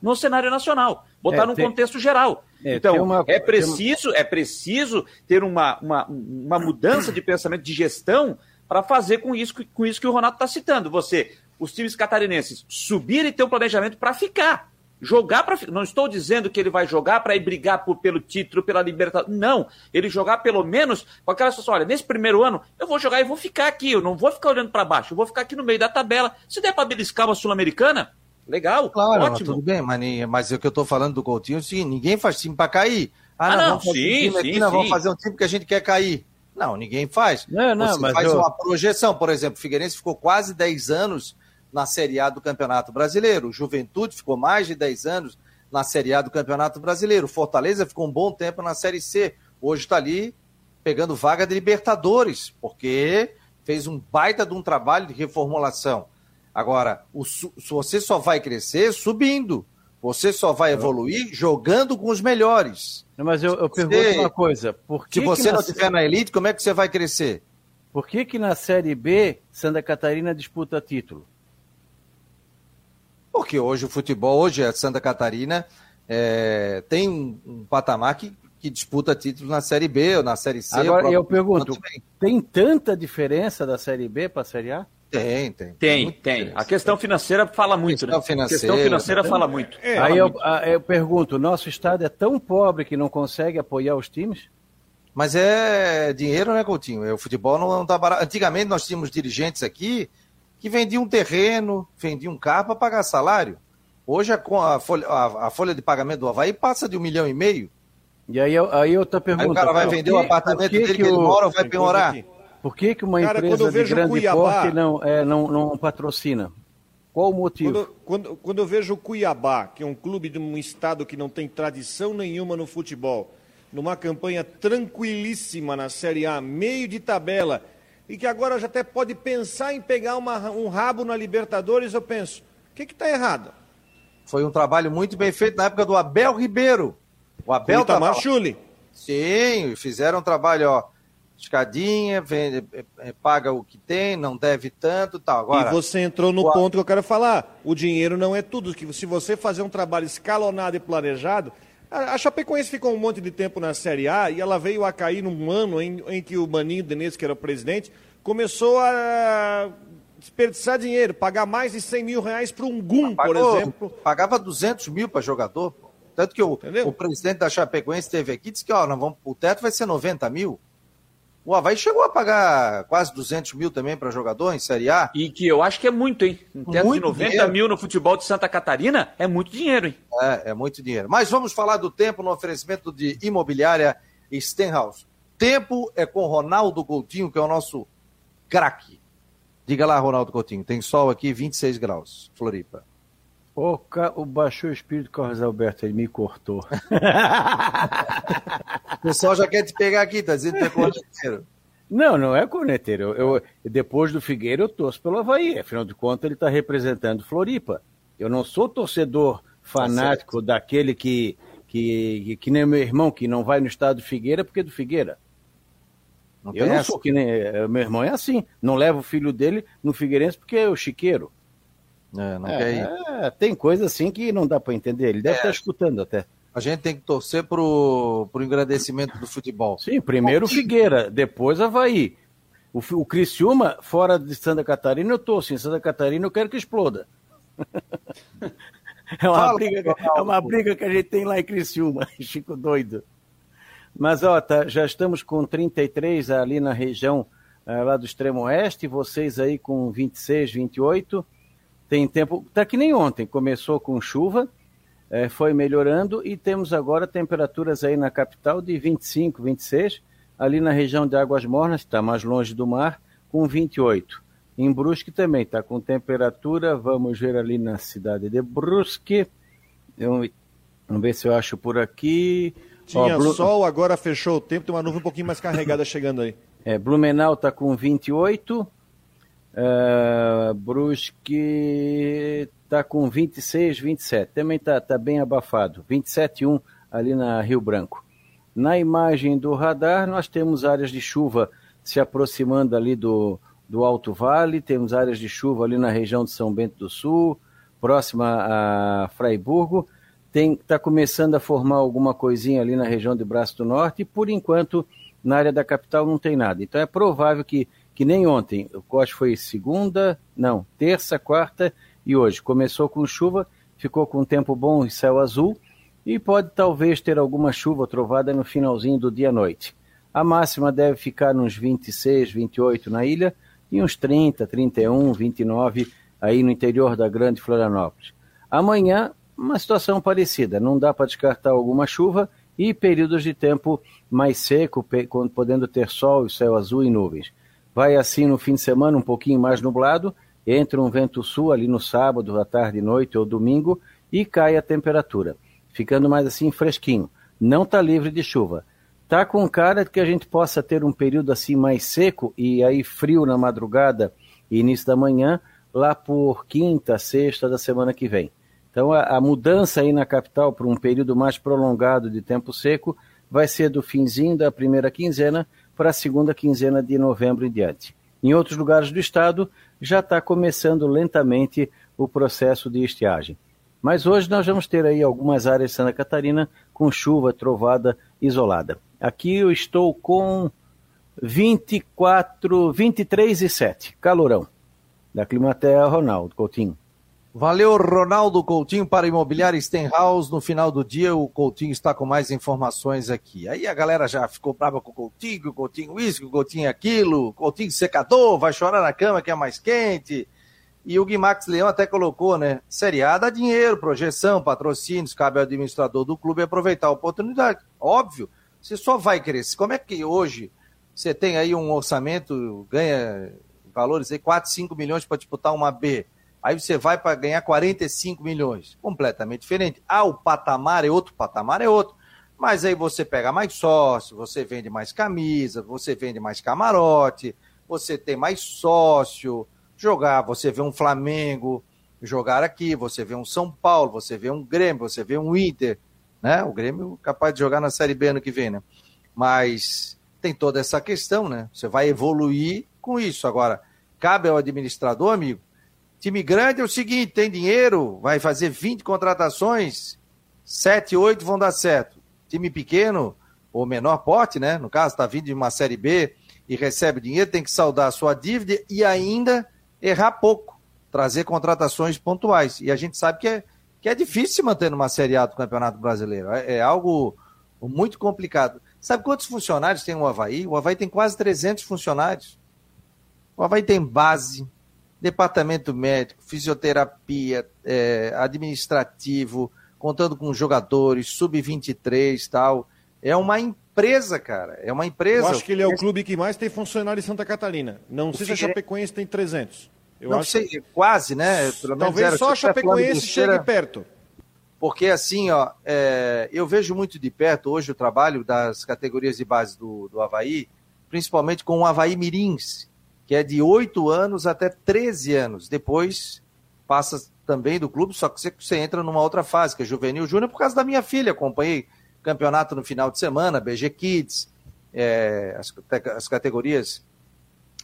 C: No cenário nacional. Botar é, num tem, contexto geral. É, então, uma, é, preciso, é preciso ter uma, uma, uma mudança de pensamento, de gestão, para fazer com isso, com isso que o Ronaldo está citando. Você, os times catarinenses, subirem e ter um planejamento para ficar. Jogar para. Não estou dizendo que ele vai jogar para ir brigar por, pelo título, pela Libertadores. Não. Ele jogar pelo menos com aquela situação: olha, nesse primeiro ano, eu vou jogar e vou ficar aqui. Eu não vou ficar olhando para baixo. Eu vou ficar aqui no meio da tabela. Se der para beliscar uma Sul-Americana, legal.
A: Claro,
C: ótimo.
A: tudo bem, mas, mas o que eu estou falando do Coutinho é o seguinte: ninguém faz time para cair.
C: Ah, ah não, fazer sim, um time
A: aqui, sim, vamos fazer um time que a gente quer cair. Não, ninguém faz.
D: Não, não,
A: Você
D: mas
A: faz
D: eu...
A: uma projeção, por exemplo, o Figueirense ficou quase 10 anos na Série A do Campeonato Brasileiro. Juventude ficou mais de 10 anos na Série A do Campeonato Brasileiro. Fortaleza ficou um bom tempo na Série C. Hoje está ali pegando vaga de Libertadores, porque fez um baita de um trabalho de reformulação. Agora, o, você só vai crescer subindo. Você só vai evoluir jogando com os melhores.
D: Mas eu, eu pergunto você, uma coisa. Por que
A: se você que não estiver na elite, como é que você vai crescer?
D: Por que, que na Série B Santa Catarina disputa título?
A: Porque hoje o futebol, hoje a Santa Catarina é, tem um, um patamar que, que, disputa títulos na Série B ou na Série C.
D: Agora eu pergunto, tem tanta diferença da Série B para a Série A?
A: Tem, tem.
C: Tem, tem. A questão financeira fala muito,
A: questão
C: né?
A: Financeira,
C: a questão financeira fala muito.
D: É,
C: fala
D: Aí
C: muito.
D: Eu, eu pergunto, nosso estado é tão pobre que não consegue apoiar os times?
A: Mas é dinheiro, né, Coutinho? O futebol não está barato. Antigamente nós tínhamos dirigentes aqui que vendia um terreno, vendia um carro para pagar salário. Hoje a, a, folha, a, a, folha de pagamento do Havaí passa de um milhão e meio.
D: E aí, aí outra pergunta. Aí o
A: cara vai vender que, o apartamento que dele que, que ele mora ou vai penhorar?
D: Por que, que uma cara, empresa de grande Cuiabá, porte não, é, não, não patrocina? Qual o motivo?
B: Quando, quando, quando eu vejo o Cuiabá, que é um clube de um estado que não tem tradição nenhuma no futebol, numa campanha tranquilíssima na Série A, meio de tabela, e que agora já até pode pensar em pegar uma, um rabo na Libertadores, eu penso, o que está errado?
A: Foi um trabalho muito bem feito na época do Abel Ribeiro.
B: O Abel Itamar tava... Chuli.
A: Sim, fizeram um trabalho, ó, escadinha, vende, é, é, paga o que tem, não deve tanto tal. Agora,
B: e você entrou no o... ponto que eu quero falar. O dinheiro não é tudo. Que se você fazer um trabalho escalonado e planejado, a Chapecoense ficou um monte de tempo na Série A e ela veio a cair num ano em, em que o Maninho Denise, que era o presidente, começou a desperdiçar dinheiro, pagar mais de 100 mil reais para um GUM, por exemplo.
A: Pagava 200 mil para jogador. Tanto que o, o, presidente da Chapecoense esteve aqui e disse que ó, nós vamos, o teto vai ser 90 mil. O Havaí chegou a pagar quase 200 mil também para jogador em Série A.
C: E que eu acho que é muito, hein? Um teto muito de 90 dinheiro. mil no futebol de Santa Catarina é muito dinheiro, hein?
A: É, é muito dinheiro. Mas vamos falar do tempo no oferecimento de imobiliária Stenhouse. Tempo é com Ronaldo Coutinho, que é o nosso craque. Diga lá, Ronaldo Coutinho. Tem sol aqui, 26 graus, Floripa.
D: O, ca... o baixou o espírito Carlos Alberto, ele me cortou.
A: o pessoal já quer te pegar aqui, tá dizendo que é corneteiro.
D: Não, não é corneteiro. Eu, eu, depois do Figueiro, eu torço pelo Havaí. Afinal de contas, ele está representando Floripa. Eu não sou torcedor fanático tá daquele que, que, que, nem meu irmão, que não vai no estado do Figueira porque é do Figueira. Não eu não essa. sou que nem. Eh, meu irmão é assim. Não leva o filho dele no Figueirense porque é o chiqueiro. É, não é, quer ir. É, tem coisa assim que não dá para entender. Ele deve estar é. tá escutando até.
A: A gente tem que torcer pro, pro engrandecimento do futebol.
D: Sim, primeiro o Figueira, depois Havaí. O, o Criciúma, fora de Santa Catarina, eu torço. Em Santa Catarina eu quero que exploda. é, uma Fala, briga, é uma briga que a gente tem lá em Criciúma, Chico doido. Mas, ó, tá, já estamos com 33 ali na região uh, lá do extremo oeste, vocês aí com 26, 28. Tem tempo, tá que nem ontem, começou com chuva, é, foi melhorando e temos agora temperaturas aí na capital de 25, 26, ali na região de Águas Mornas, está mais longe do mar, com 28. Em Brusque também está com temperatura, vamos ver ali na cidade de Brusque. Eu, vamos ver se eu acho por aqui.
B: Tinha Ó, Blu... sol, agora fechou o tempo, tem uma nuvem um pouquinho mais carregada chegando aí.
D: É, Blumenau está com 28, Uh, Brusque está com 26, 27. Também está tá bem abafado. 27,1 ali na Rio Branco. Na imagem do radar, nós temos áreas de chuva se aproximando ali do, do Alto Vale, temos áreas de chuva ali na região de São Bento do Sul, próxima a Fraiburgo. Está começando a formar alguma coisinha ali na região de Braço do Norte e, por enquanto, na área da capital não tem nada. Então é provável que que nem ontem. O acho foi segunda, não, terça, quarta e hoje. Começou com chuva, ficou com tempo bom e céu azul e pode talvez ter alguma chuva trovada no finalzinho do dia à noite. A máxima deve ficar nos 26, 28 na ilha e uns 30, 31, 29 aí no interior da Grande Florianópolis. Amanhã, uma situação parecida, não dá para descartar alguma chuva e períodos de tempo mais seco, podendo ter sol, céu azul e nuvens. Vai assim no fim de semana, um pouquinho mais nublado, entra um vento sul ali no sábado, à tarde, noite ou domingo e cai a temperatura, ficando mais assim fresquinho. Não está livre de chuva. Tá com cara de que a gente possa ter um período assim mais seco e aí frio na madrugada e início da manhã, lá por quinta, sexta da semana que vem. Então a, a mudança aí na capital para um período mais prolongado de tempo seco vai ser do finzinho da primeira quinzena para a segunda quinzena de novembro em diante. Em outros lugares do estado, já está começando lentamente o processo de estiagem. Mas hoje nós vamos ter aí algumas áreas de Santa Catarina com chuva, trovada isolada. Aqui eu estou com 24, 23 e 7, calorão. Da Climatea, Ronaldo Coutinho.
A: Valeu, Ronaldo Coutinho para Imobiliária Stenhouse. No final do dia, o Coutinho está com mais informações aqui. Aí a galera já ficou brava com o Coutinho, o Coutinho isso, o Coutinho aquilo, Coutinho secador, vai chorar na cama que é mais quente. E o Guimax Leão até colocou, né? Série A dá dinheiro, projeção, patrocínios, cabe ao administrador do clube aproveitar a oportunidade. Óbvio, você só vai crescer. Como é que hoje você tem aí um orçamento, ganha valores aí, 4, 5 milhões para disputar uma B? Aí você vai para ganhar 45 milhões. Completamente diferente. Ah, o patamar é outro, o patamar é outro. Mas aí você pega mais sócio, você vende mais camisa, você vende mais camarote, você tem mais sócio, jogar, você vê um Flamengo jogar aqui, você vê um São Paulo, você vê um Grêmio, você vê um Inter, né? O Grêmio capaz de jogar na Série B ano que vem, né? Mas tem toda essa questão, né? Você vai evoluir com isso. Agora, cabe ao administrador, amigo. Time grande é o seguinte: tem dinheiro, vai fazer 20 contratações, 7, 8 vão dar certo. Time pequeno, ou menor porte, né? No caso, está vindo de uma Série B e recebe dinheiro, tem que saldar a sua dívida e ainda errar pouco, trazer contratações pontuais. E a gente sabe que é, que é difícil manter numa Série A do Campeonato Brasileiro. É, é algo muito complicado. Sabe quantos funcionários tem o Havaí? O Havaí tem quase 300 funcionários. O Havaí tem base, departamento médico, fisioterapia, é, administrativo, contando com jogadores, sub-23 tal. É uma empresa, cara. É uma empresa. Eu
B: acho que ele é o clube que mais tem funcionário em Santa Catarina. Não o sei se a Chapecoense tem 300.
A: Eu não acho... sei, quase, né?
B: Talvez só a Chapecoense chegue perto.
A: Porque assim, ó, é, eu vejo muito de perto hoje o trabalho das categorias de base do, do Havaí, principalmente com o Havaí Mirins, que é de 8 anos até 13 anos. Depois passa também do clube, só que você, entra numa outra fase, que é juvenil júnior, por causa da minha filha. Acompanhei campeonato no final de semana, BG Kids, é, as, as categorias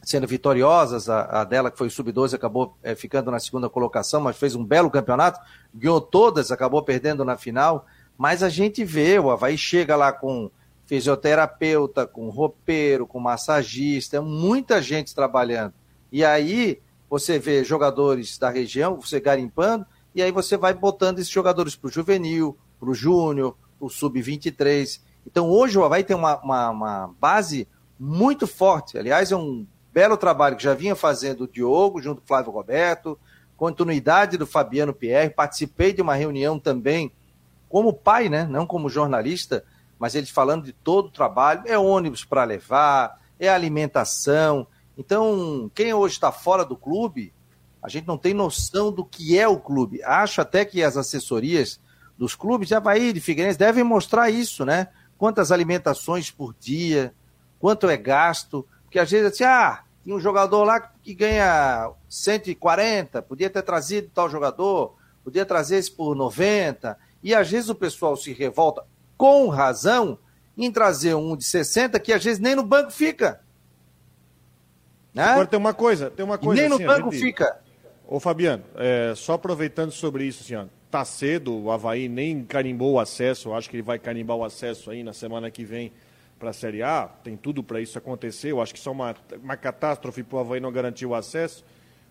A: sendo vitoriosas. A, a dela, que foi sub-12, acabou é, ficando na segunda colocação, mas fez um belo campeonato, ganhou todas, acabou perdendo na final. Mas a gente vê, o Havaí chega lá com fisioterapeuta, com roupeiro, com massagista, muita gente trabalhando. E aí você vê jogadores da região, você garimpando, e aí você vai botando esses jogadores para o juvenil, para o júnior, para o sub-23. Então hoje o Havaí tem uma, uma, uma base muito forte. Aliás, é um belo trabalho que já vinha fazendo o Diogo, junto com o Flávio Roberto, continuidade do Fabiano Pierre. Participei de uma reunião também como pai, né? não como jornalista, mas eles falando de todo o trabalho. É ônibus para levar, é alimentação. Então, quem hoje está fora do clube, a gente não tem noção do que é o clube. Acho até que as assessorias dos clubes de Havaí, de Figueirense, devem mostrar isso, né? Quantas alimentações por dia, quanto é gasto. Porque às vezes assim, ah, tinha um jogador lá que ganha 140, podia ter trazido tal jogador, podia trazer esse por 90. E às vezes o pessoal se revolta, com razão, em trazer um de 60 que às vezes nem no banco fica.
B: Né? Agora tem uma coisa, tem uma coisa.
A: E nem assim, no banco gente... fica.
B: Ô Fabiano, é, só aproveitando sobre isso, senhor, tá cedo, o Havaí nem carimbou o acesso, eu acho que ele vai carimbar o acesso aí na semana que vem para a Série A, tem tudo para isso acontecer. Eu acho que só uma, uma catástrofe para o Havaí não garantir o acesso.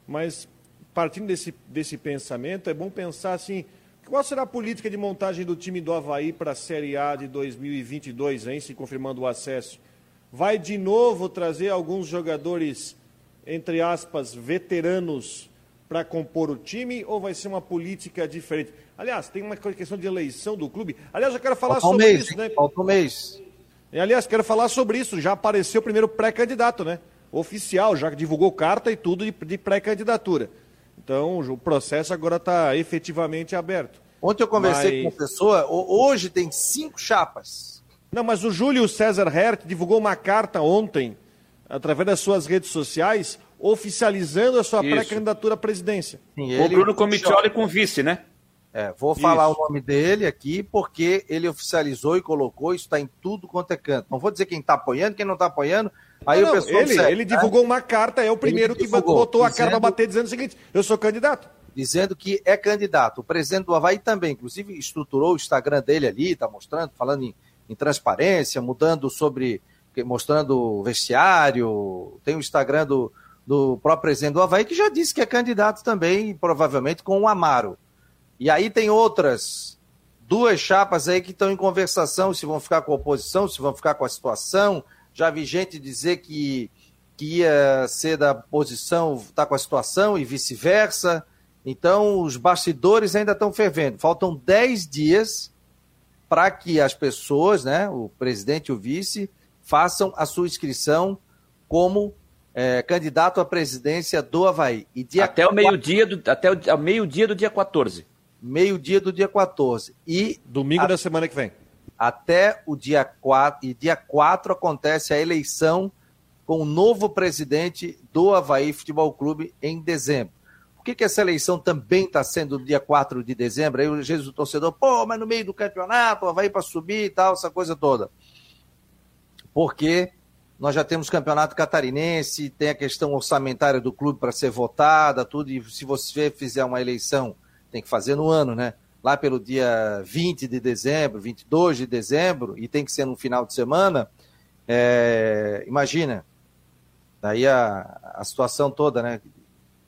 B: Mas, partindo desse, desse pensamento, é bom pensar assim: qual será a política de montagem do time do Havaí para a Série A de 2022, hein, se confirmando o acesso? Vai de novo trazer alguns jogadores, entre aspas, veteranos para compor o time ou vai ser uma política diferente? Aliás, tem uma questão de eleição do clube. Aliás, eu quero falar Falta sobre
A: um mês,
B: isso, né?
A: Falta um mês.
B: E, aliás, quero falar sobre isso. Já apareceu o primeiro pré-candidato, né? Oficial, já divulgou carta e tudo de, de pré-candidatura. Então, o processo agora está efetivamente aberto.
A: Ontem eu conversei mas... com uma pessoa, hoje tem cinco chapas.
B: Não, mas o Júlio César Hert divulgou uma carta ontem, através das suas redes sociais, oficializando a sua pré-candidatura à presidência.
C: Sim, ele... O Bruno Comitioli com vice, né?
A: É, vou falar isso. o nome dele aqui porque ele oficializou e colocou, isso está em tudo quanto é canto. Não vou dizer quem está apoiando, quem não está apoiando. Aí não, o pessoal
B: ele, ele né? divulgou uma carta, é o primeiro que botou a cara para bater dizendo o seguinte: eu sou candidato.
A: Dizendo que é candidato. O presidente do Havaí também, inclusive, estruturou o Instagram dele ali, está mostrando, falando em, em transparência, mudando sobre. mostrando o vestiário. Tem o Instagram do, do próprio presidente do Havaí, que já disse que é candidato também, provavelmente com o Amaro. E aí tem outras duas chapas aí que estão em conversação, se vão ficar com a oposição, se vão ficar com a situação. Já vi gente dizer que, que ia ser da oposição, está com a situação e vice-versa. Então, os bastidores ainda estão fervendo. Faltam 10 dias para que as pessoas, né, o presidente e o vice, façam a sua inscrição como é, candidato à presidência do Havaí.
C: até o meio-dia do, até o meio-dia do dia 14
A: meio-dia do dia 14. E
B: domingo a, da semana que vem.
A: Até o dia 4, e dia 4 acontece a eleição com o novo presidente do Havaí Futebol Clube em dezembro. Por que, que essa eleição também está sendo no dia 4 de dezembro? Aí o Jesus torcedor, pô, mas no meio do campeonato, o Havaí para subir e tal, essa coisa toda. Porque nós já temos campeonato catarinense, tem a questão orçamentária do clube para ser votada, tudo, e se você fizer uma eleição, tem que fazer no ano, né? Lá pelo dia 20 de dezembro, 22 de dezembro, e tem que ser no final de semana, é, imagina, daí a, a situação toda, né?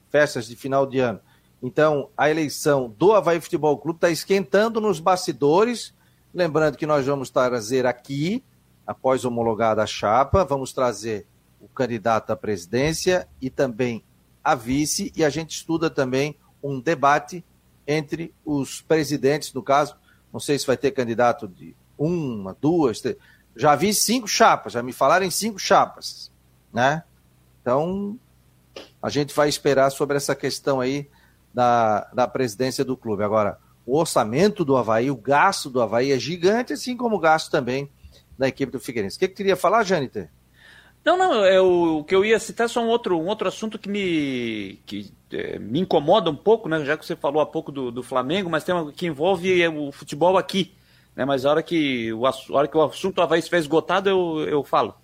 A: Festas de final de ano. Então, a eleição do Havaí Futebol Clube está esquentando nos bastidores. Lembrando que nós vamos trazer aqui, após homologada a chapa, vamos trazer o candidato à presidência e também a vice, e a gente estuda também um debate entre os presidentes, no caso, não sei se vai ter candidato de uma, duas, três. já vi cinco chapas, já me falaram em cinco chapas, né? Então, a gente vai esperar sobre essa questão aí da, da presidência do clube. Agora, o orçamento do Havaí, o gasto do Havaí é gigante, assim como o gasto também da equipe do Figueirense. O que, que queria falar, Jâniter?
C: Não, não, é o, o, que eu ia citar é só um outro, um outro assunto que me, que, é, me incomoda um pouco, né? Já que você falou há pouco do, do Flamengo, mas tem uma que envolve o futebol aqui. Né? Mas a hora que o, a hora que o assunto Havaí estiver esgotado, eu, eu falo.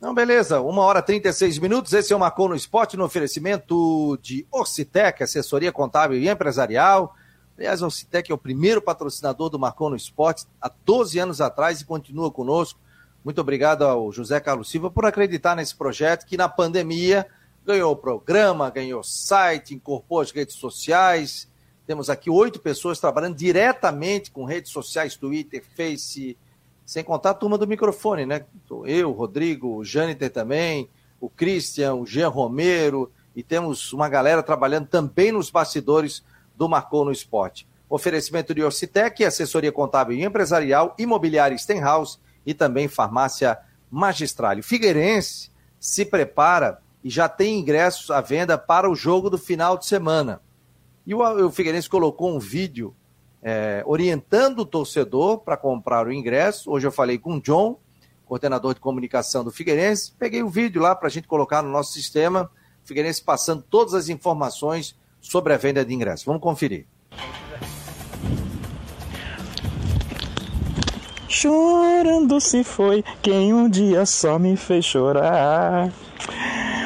A: Não, beleza. Uma hora e 36 minutos. Esse é o Marcou no Esporte, no oferecimento de Orcitec, assessoria contábil e empresarial. Aliás, a é o primeiro patrocinador do Marcou no Esporte há 12 anos atrás e continua conosco. Muito obrigado ao José Carlos Silva por acreditar nesse projeto que na pandemia ganhou o programa, ganhou site, incorporou as redes sociais. Temos aqui oito pessoas trabalhando diretamente com redes sociais, Twitter, Face, sem contar a turma do microfone, né? Eu, Rodrigo, o Jâniter também, o Christian, o Jean Romero, e temos uma galera trabalhando também nos bastidores do Marcou no Esporte. Oferecimento de Orcitec, assessoria contábil e empresarial, imobiliária Stenhouse e também farmácia Magistrale. Figueirense se prepara e já tem ingressos à venda para o jogo do final de semana. E o, o Figueirense colocou um vídeo é, orientando o torcedor para comprar o ingresso. Hoje eu falei com o John, coordenador de comunicação do Figueirense. Peguei o vídeo lá para a gente colocar no nosso sistema. Figueirense passando todas as informações sobre a venda de ingressos. Vamos conferir.
E: Chorando se foi quem um dia só me fez chorar.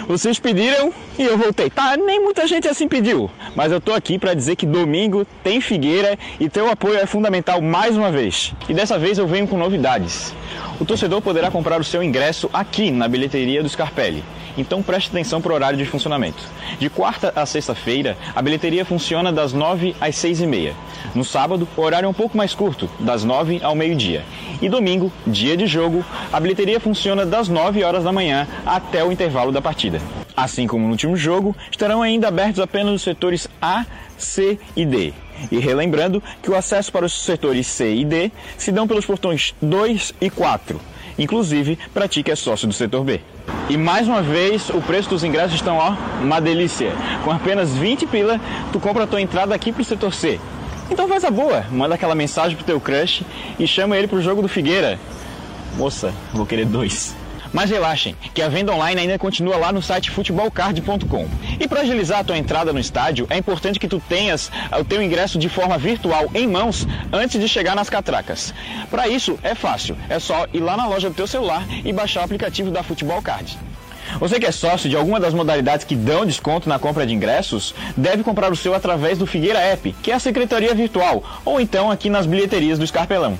E: Vocês pediram e eu voltei. Tá, nem muita gente assim pediu, mas eu tô aqui para dizer que domingo tem Figueira e teu apoio é fundamental mais uma vez. E dessa vez eu venho com novidades. O torcedor poderá comprar o seu ingresso aqui na bilheteria do Scarpelli. Então preste atenção para o horário de funcionamento. De quarta a sexta-feira, a bilheteria funciona das 9 às 6 e meia. No sábado, o horário é um pouco mais curto, das 9 ao meio-dia. E domingo, dia de jogo, a bilheteria funciona das 9 horas da manhã até o intervalo da partida. Assim como no último jogo, estarão ainda abertos apenas os setores A, C e D. E relembrando que o acesso para os setores C e D se dão pelos portões 2 e 4. Inclusive, para ti que é sócio do setor B. E mais uma vez, o preço dos ingressos estão, ó, uma delícia. Com apenas 20 pila, tu compra a tua entrada aqui pro setor C. Então faz a boa, manda aquela mensagem pro teu crush e chama ele pro jogo do Figueira. Moça, vou querer dois. Mas relaxem, que a venda online ainda continua lá no site futebolcard.com. E para agilizar a tua entrada no estádio, é importante que tu tenhas o teu ingresso de forma virtual em mãos antes de chegar nas catracas. Para isso é fácil, é só ir lá na loja do teu celular e baixar o aplicativo da Futebol Card. Você que é sócio de alguma das modalidades que dão desconto na compra de ingressos, deve comprar o seu através do Figueira App, que é a secretaria virtual, ou então aqui nas bilheterias do Escarpelão.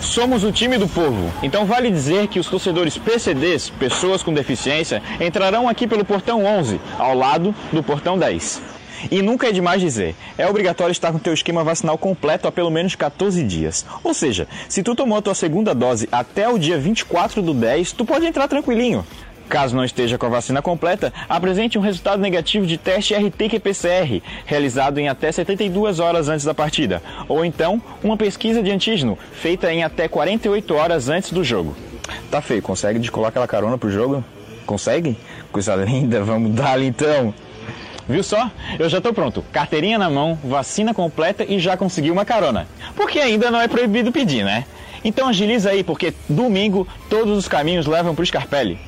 E: Somos o time do povo, então vale dizer que os torcedores PCDs, pessoas com deficiência, entrarão aqui pelo portão 11, ao lado do portão 10. E nunca é demais dizer, é obrigatório estar com teu esquema vacinal completo há pelo menos 14 dias. Ou seja, se tu tomou a tua segunda dose até o dia 24 do 10, tu pode entrar tranquilinho. Caso não esteja com a vacina completa, apresente um resultado negativo de teste RT-PCR, realizado em até 72 horas antes da partida, ou então uma pesquisa de antígeno, feita em até 48 horas antes do jogo. Tá feio, consegue descolar aquela carona pro jogo? Consegue? Coisa linda, vamos dar então! Viu só? Eu já tô pronto. Carteirinha na mão, vacina completa e já consegui uma carona. Porque ainda não é proibido pedir, né? Então agiliza aí, porque domingo todos os caminhos levam pro Scarpelli.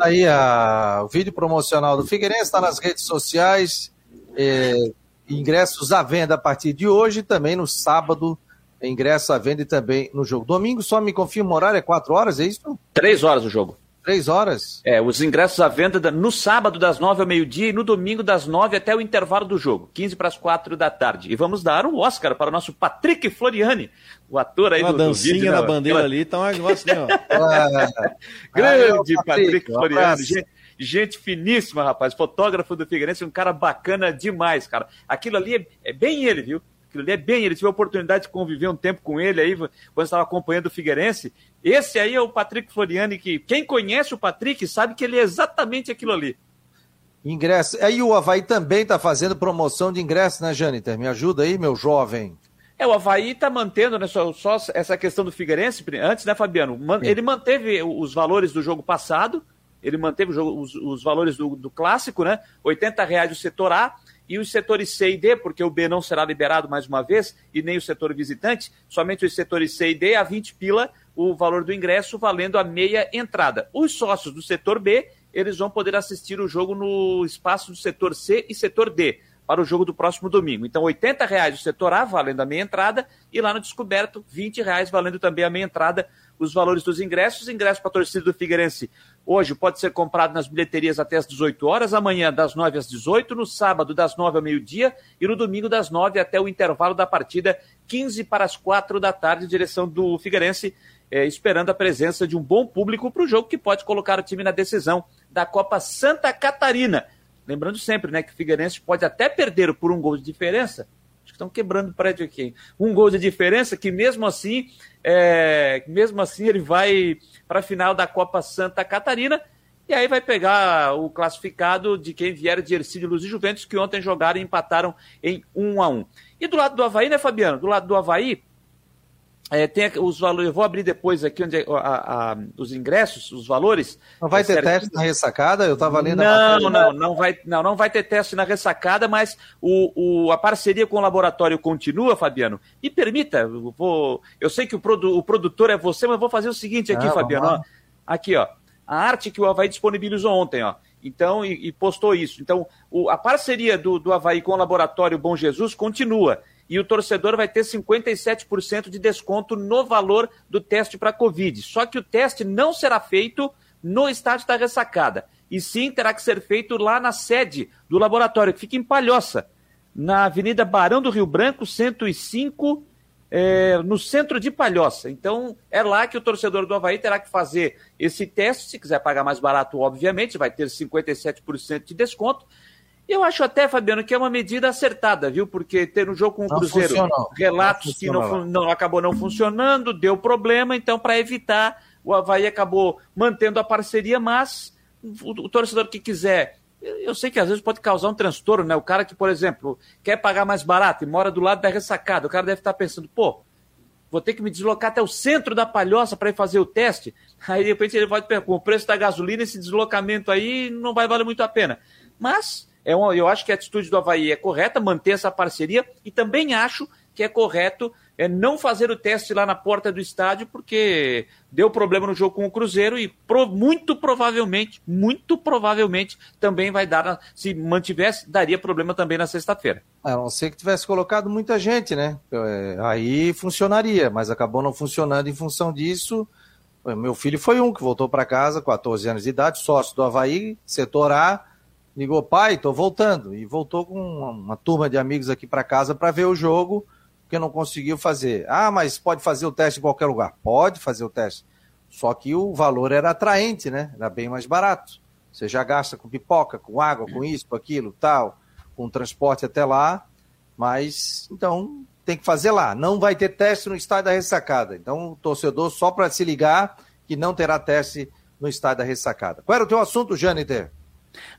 A: Aí a, o vídeo promocional do Figueirense está nas redes sociais. É, ingressos à venda a partir de hoje, também no sábado, ingressos à venda e também no jogo. Domingo, só me confirma o horário, é quatro horas, é isso?
C: Três horas o jogo.
A: Três horas?
C: É, os ingressos à venda no sábado das nove ao meio-dia e no domingo das nove até o intervalo do jogo, 15 para as quatro da tarde. E vamos dar um Oscar para o nosso Patrick Floriani, o ator aí
B: Uma
C: do,
B: dancinha
C: do vídeo,
B: na
C: né?
B: bandeira
C: Aquela-
B: ali, tá um negócio assim, ó.
C: Grande
A: Ah,
C: Patrick
A: um
C: Floriani, gente, gente finíssima, rapaz, fotógrafo do Figueirense, um cara bacana demais, cara. Aquilo ali é, é bem ele, viu? Aquilo ali é bem ele. Tive a oportunidade de conviver um tempo com ele aí, quando estava acompanhando o Figueirense. Esse aí é o Patrick Floriani, que quem conhece o Patrick sabe que ele é exatamente aquilo ali.
A: Ingresso. Aí o Havaí também está fazendo promoção de ingresso, né, Jâniter? Me ajuda aí, meu jovem.
C: É, o Havaí está mantendo né, só, só essa questão do Figueirense, antes, né, Fabiano? Man-
A: Sim.
C: ele manteve os valores do jogo passado, ele manteve os, os valores do, do clássico, né? 80 reais o setor A e os setores C e D, porque o B não será liberado mais uma vez, e nem o setor visitante, somente os setores C e D, a 20 pila o valor do ingresso, valendo a meia entrada. Os sócios do setor B, eles vão poder assistir o jogo no espaço do setor C e setor D, para o jogo do próximo domingo. Então, 80 reais o setor A, valendo a meia entrada, e lá no Descoberto, 20 reais, valendo também a meia entrada, os valores dos ingressos. Ingresso para a torcida do Figueirense hoje pode ser comprado nas bilheterias até às 18 horas, amanhã das 9 às 18, no sábado das 9 ao meio-dia e no domingo das 9 até o intervalo da partida, 15 para as 4 da tarde, direção do Figueirense, eh, esperando a presença de um bom público para o jogo que pode colocar o time na decisão da Copa Santa Catarina. Lembrando sempre, né, que o Figueirense pode até perder por um gol de diferença. Acho que estão quebrando o prédio aqui. Um gol de diferença que mesmo assim, é, mesmo assim ele vai para a final da Copa Santa Catarina e aí vai pegar o classificado de quem vier de Ercílio Luz e Juventus que ontem jogaram e empataram em 1 a 1. E do lado do Havaí, né, Fabiano? Do lado do Havaí, é, tem os valores. Eu vou abrir depois aqui onde é, a- a- os ingressos, os valores.
A: Não vai
C: É
A: ter
C: certinho.
A: teste na ressacada? Eu estava lendo a
C: Não, não, não vai, não, não vai ter teste na ressacada, mas o, o- a parceria com o laboratório continua, Fabiano. E permita, eu, vou, eu sei que o, produ- o produtor é você, mas vou fazer o seguinte aqui,
A: Ah, vamos
C: Fabiano. ó. aqui, ó. A arte que o Havaí disponibilizou ontem, ó. Então, e, e postou isso. Então, o- a parceria do, do Havaí com o laboratório Bom Jesus continua. E o torcedor vai ter 57% de desconto no valor do teste para Covid. Só que o teste não será feito no estádio da ressacada. E sim terá que ser feito lá na sede do laboratório, que fica em Palhoça, na Avenida Barão do Rio Branco, 105, é, no centro de Palhoça. Então, é lá que o torcedor do Havaí terá que fazer esse teste. Se quiser pagar mais barato, obviamente, vai ter 57% de desconto. Eu acho até, Fabiano, que é uma medida acertada, viu? Porque ter um jogo com o
A: Não
C: Cruzeiro,
A: funcionou.
C: relatos
A: Não
C: que não, não- acabou não funcionando, deu problema, então, para evitar, o Havaí acabou mantendo a parceria, mas o, o torcedor que quiser. Eu sei que às vezes pode causar um transtorno, né? O cara que, por exemplo, quer pagar mais barato e mora do lado da ressacada, o cara deve estar pensando, pô, vou ter que me deslocar até o centro da Palhoça para ir fazer o teste. Aí, de repente, ele pode perguntar, com o preço da gasolina, esse deslocamento aí não vai valer muito a pena. Mas é eu acho que a atitude do Havaí é correta, manter essa parceria, e também acho que é correto é, não fazer o teste lá na porta do estádio, porque deu problema no jogo com o Cruzeiro e pro- muito provavelmente, muito provavelmente, também vai dar, se mantivesse, daria problema também na sexta-feira.
A: A não ser que tivesse colocado muita gente, né? É, Aí funcionaria, mas acabou não funcionando em função disso. O Meu filho foi um que voltou para casa, 14 anos de idade, sócio do Havaí, setor A, ligou, pai, tô voltando. E voltou com uma, uma turma de amigos aqui para casa para ver o jogo, porque não conseguiu fazer. Ah, mas pode fazer o teste em qualquer lugar? Pode fazer o teste. Só que o valor era atraente, né? Era bem mais barato. Você já gasta com pipoca, com água, com isso, com aquilo, tal, com transporte até lá, mas então tem que fazer lá. Não vai ter teste no estádio da ressacada. Então, o torcedor, só para se ligar, que não terá teste no estádio da ressacada. Qual era o teu assunto, Jâniter?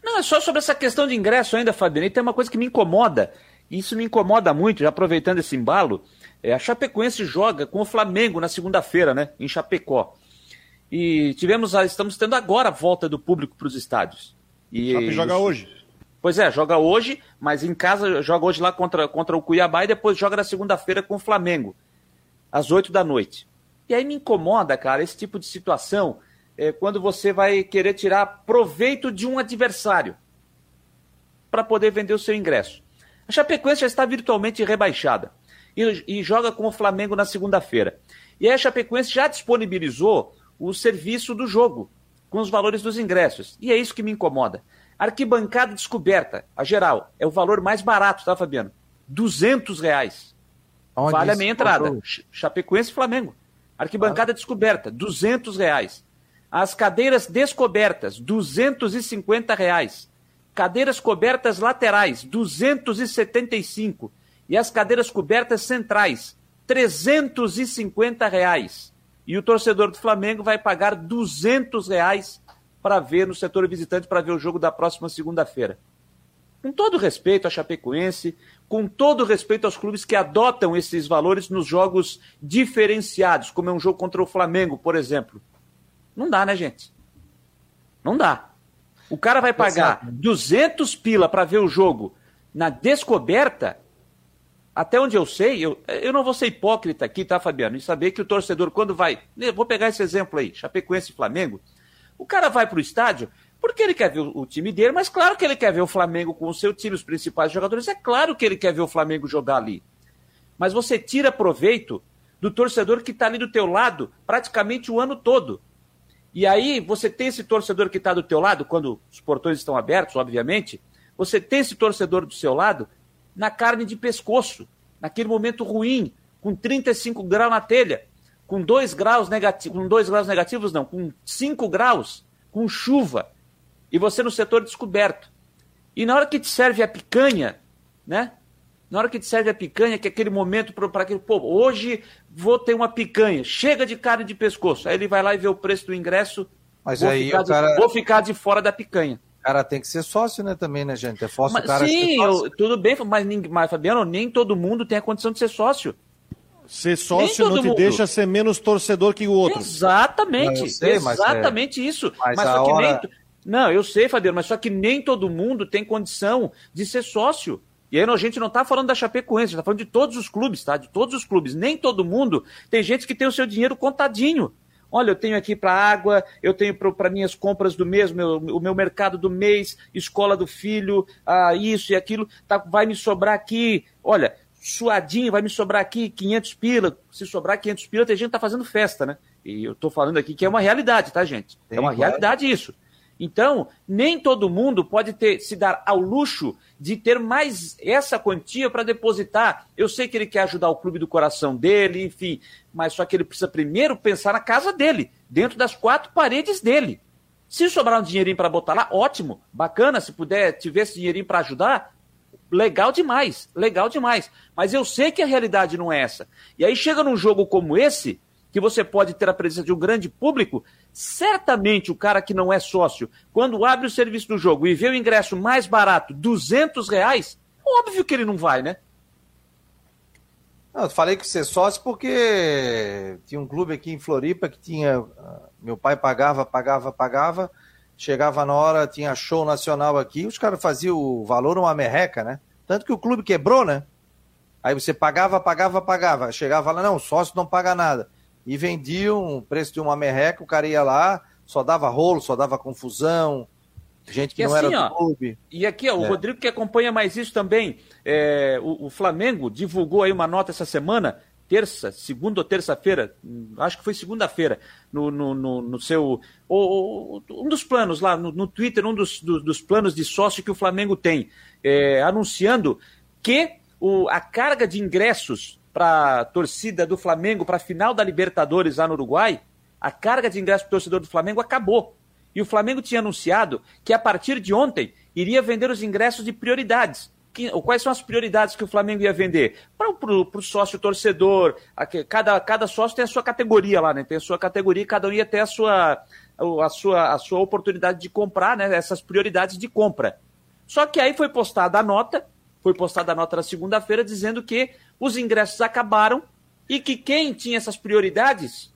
C: Não, é só sobre essa questão de ingresso ainda, Fabiano. E tem uma coisa que me incomoda, e isso me incomoda muito, já aproveitando esse embalo. É, a Chapecoense joga com o Flamengo na segunda-feira, né? Em Chapecó. E tivemos, a- estamos tendo agora a volta do público para os estádios. E,
B: Chape joga hoje.
C: Pois é, joga hoje, mas em casa joga hoje lá contra, contra o Cuiabá e depois joga na segunda-feira com o Flamengo, às 8 da noite. E aí me incomoda, cara, esse tipo de situação é, quando você vai querer tirar proveito de um adversário para poder vender o seu ingresso. A Chapecoense já está virtualmente rebaixada e, e joga com o Flamengo na segunda-feira. E aí a Chapecoense já disponibilizou o serviço do jogo, com os valores dos ingressos. E é isso que me incomoda. Arquibancada descoberta, a geral, é o valor mais barato, tá, Fabiano? 200 reais. Onde vale a meia entrada. Chapecoense e Flamengo. Arquibancada ah. descoberta, 200 reais. As cadeiras descobertas, 250 reais. Cadeiras cobertas laterais, 275. E as cadeiras cobertas centrais, 350 reais. E o torcedor do Flamengo vai pagar 200 reais para ver no setor visitante, para ver o jogo da próxima segunda-feira. Com todo respeito à Chapecoense, com todo respeito aos clubes que adotam esses valores nos jogos diferenciados, como é um jogo contra o Flamengo, por exemplo. Não dá, né, gente? Não dá. O cara vai pagar Exato. 200 pila para ver o jogo na descoberta. Até onde eu sei, eu, eu não vou ser hipócrita aqui, tá, Fabiano? E saber que o torcedor, quando vai. Vou pegar esse exemplo aí, Chapecoense e Flamengo. O cara vai para o estádio porque ele quer ver o time dele, mas claro que ele quer ver o Flamengo com o seu time, os principais jogadores. É claro que ele quer ver o Flamengo jogar ali. Mas você tira proveito do torcedor que está ali do teu lado praticamente o ano todo. E aí você tem esse torcedor que está do teu lado, quando os portões estão abertos, obviamente, você tem esse torcedor do seu lado na carne de pescoço, naquele momento ruim, com 35 graus na telha, com 2 graus negativos, com 2 graus negativos não, com 5 graus, com chuva, e você no setor descoberto. E na hora que te serve a picanha, né? Na hora que te serve a picanha, que é aquele momento para aquele, pô, hoje vou ter uma picanha, chega de carne de pescoço. Aí ele vai lá e vê o preço do ingresso.
A: Mas vou aí
C: o
A: cara...
C: De, vou ficar de fora da picanha.
A: O cara tem que ser sócio, né, também, né, gente? É sócio
C: mas,
A: cara
C: Sim, eu, tudo bem, mas, mas, Fabiano, nem todo mundo tem a condição de ser sócio.
B: Ser sócio não te mundo. deixa ser menos torcedor que o outro.
C: Exatamente, sei, exatamente é... isso. Mas, mas só que hora... nem não, eu sei, Fadeiro, mas só que nem todo mundo tem condição de ser sócio. E aí a gente não está falando da Chapecoense, a gente está falando de todos os clubes, tá? De todos os clubes. Nem todo mundo tem gente que tem o seu dinheiro contadinho. Olha, eu tenho aqui para água, eu tenho para minhas compras do mês, meu, o meu mercado do mês, escola do filho, ah, isso e aquilo, tá, vai me sobrar aqui. Olha, suadinho, vai me sobrar aqui 500 pila. Se sobrar 500 pila, tem gente que tá fazendo festa, né? E eu estou falando aqui que é uma realidade, tá, gente? é uma realidade isso. Então, nem todo mundo pode ter, se dar ao luxo de ter mais essa quantia para depositar. Eu sei que ele quer ajudar o clube do coração dele, enfim, mas só que ele precisa primeiro pensar na casa dele, dentro das quatro paredes dele. Se sobrar um dinheirinho para botar lá, ótimo, bacana. Se puder, tiver esse dinheirinho para ajudar, legal demais, legal demais. Mas eu sei que a realidade não é essa. E aí chega num jogo como esse, que você pode ter a presença de um grande público, certamente o cara que não é sócio, quando abre o serviço do jogo e vê o ingresso mais barato, 200 reais, óbvio que ele não vai, né?
A: Não, eu falei que ser sócio porque tinha um clube aqui em Floripa que tinha. Meu pai pagava, pagava, pagava. Chegava na hora, tinha show nacional aqui, os caras faziam o valor uma merreca, né? Tanto que o clube quebrou, né? Aí você pagava, pagava, pagava. Chegava lá, não, sócio não paga nada e vendiam o preço de uma merreca, o cara ia lá, só dava rolo, só dava confusão, gente que e não assim, era do ó, clube.
C: E aqui, ó, é. o Rodrigo que acompanha mais isso também, é, o, o, Flamengo divulgou aí uma nota essa semana, terça, segunda ou terça-feira, acho que foi segunda-feira, no, no, no, no, seu. O, um dos planos lá, no, no Twitter, um dos, do, dos planos de sócio que o Flamengo tem, é, anunciando que o, a carga de ingressos para torcida do Flamengo para a final da Libertadores lá no Uruguai, a carga de ingresso para o torcedor do Flamengo acabou. E o Flamengo tinha anunciado que a partir de ontem iria vender os ingressos de prioridades. Que, quais são as prioridades que o Flamengo ia vender? Para o sócio torcedor, cada, cada sócio tem a sua categoria lá, né? Tem a sua categoria e cada um ia ter a sua, a sua, a sua oportunidade de comprar, né? Essas prioridades de compra. Só que aí foi postada a nota, foi postada a nota na segunda-feira dizendo que os ingressos acabaram e que quem tinha essas prioridades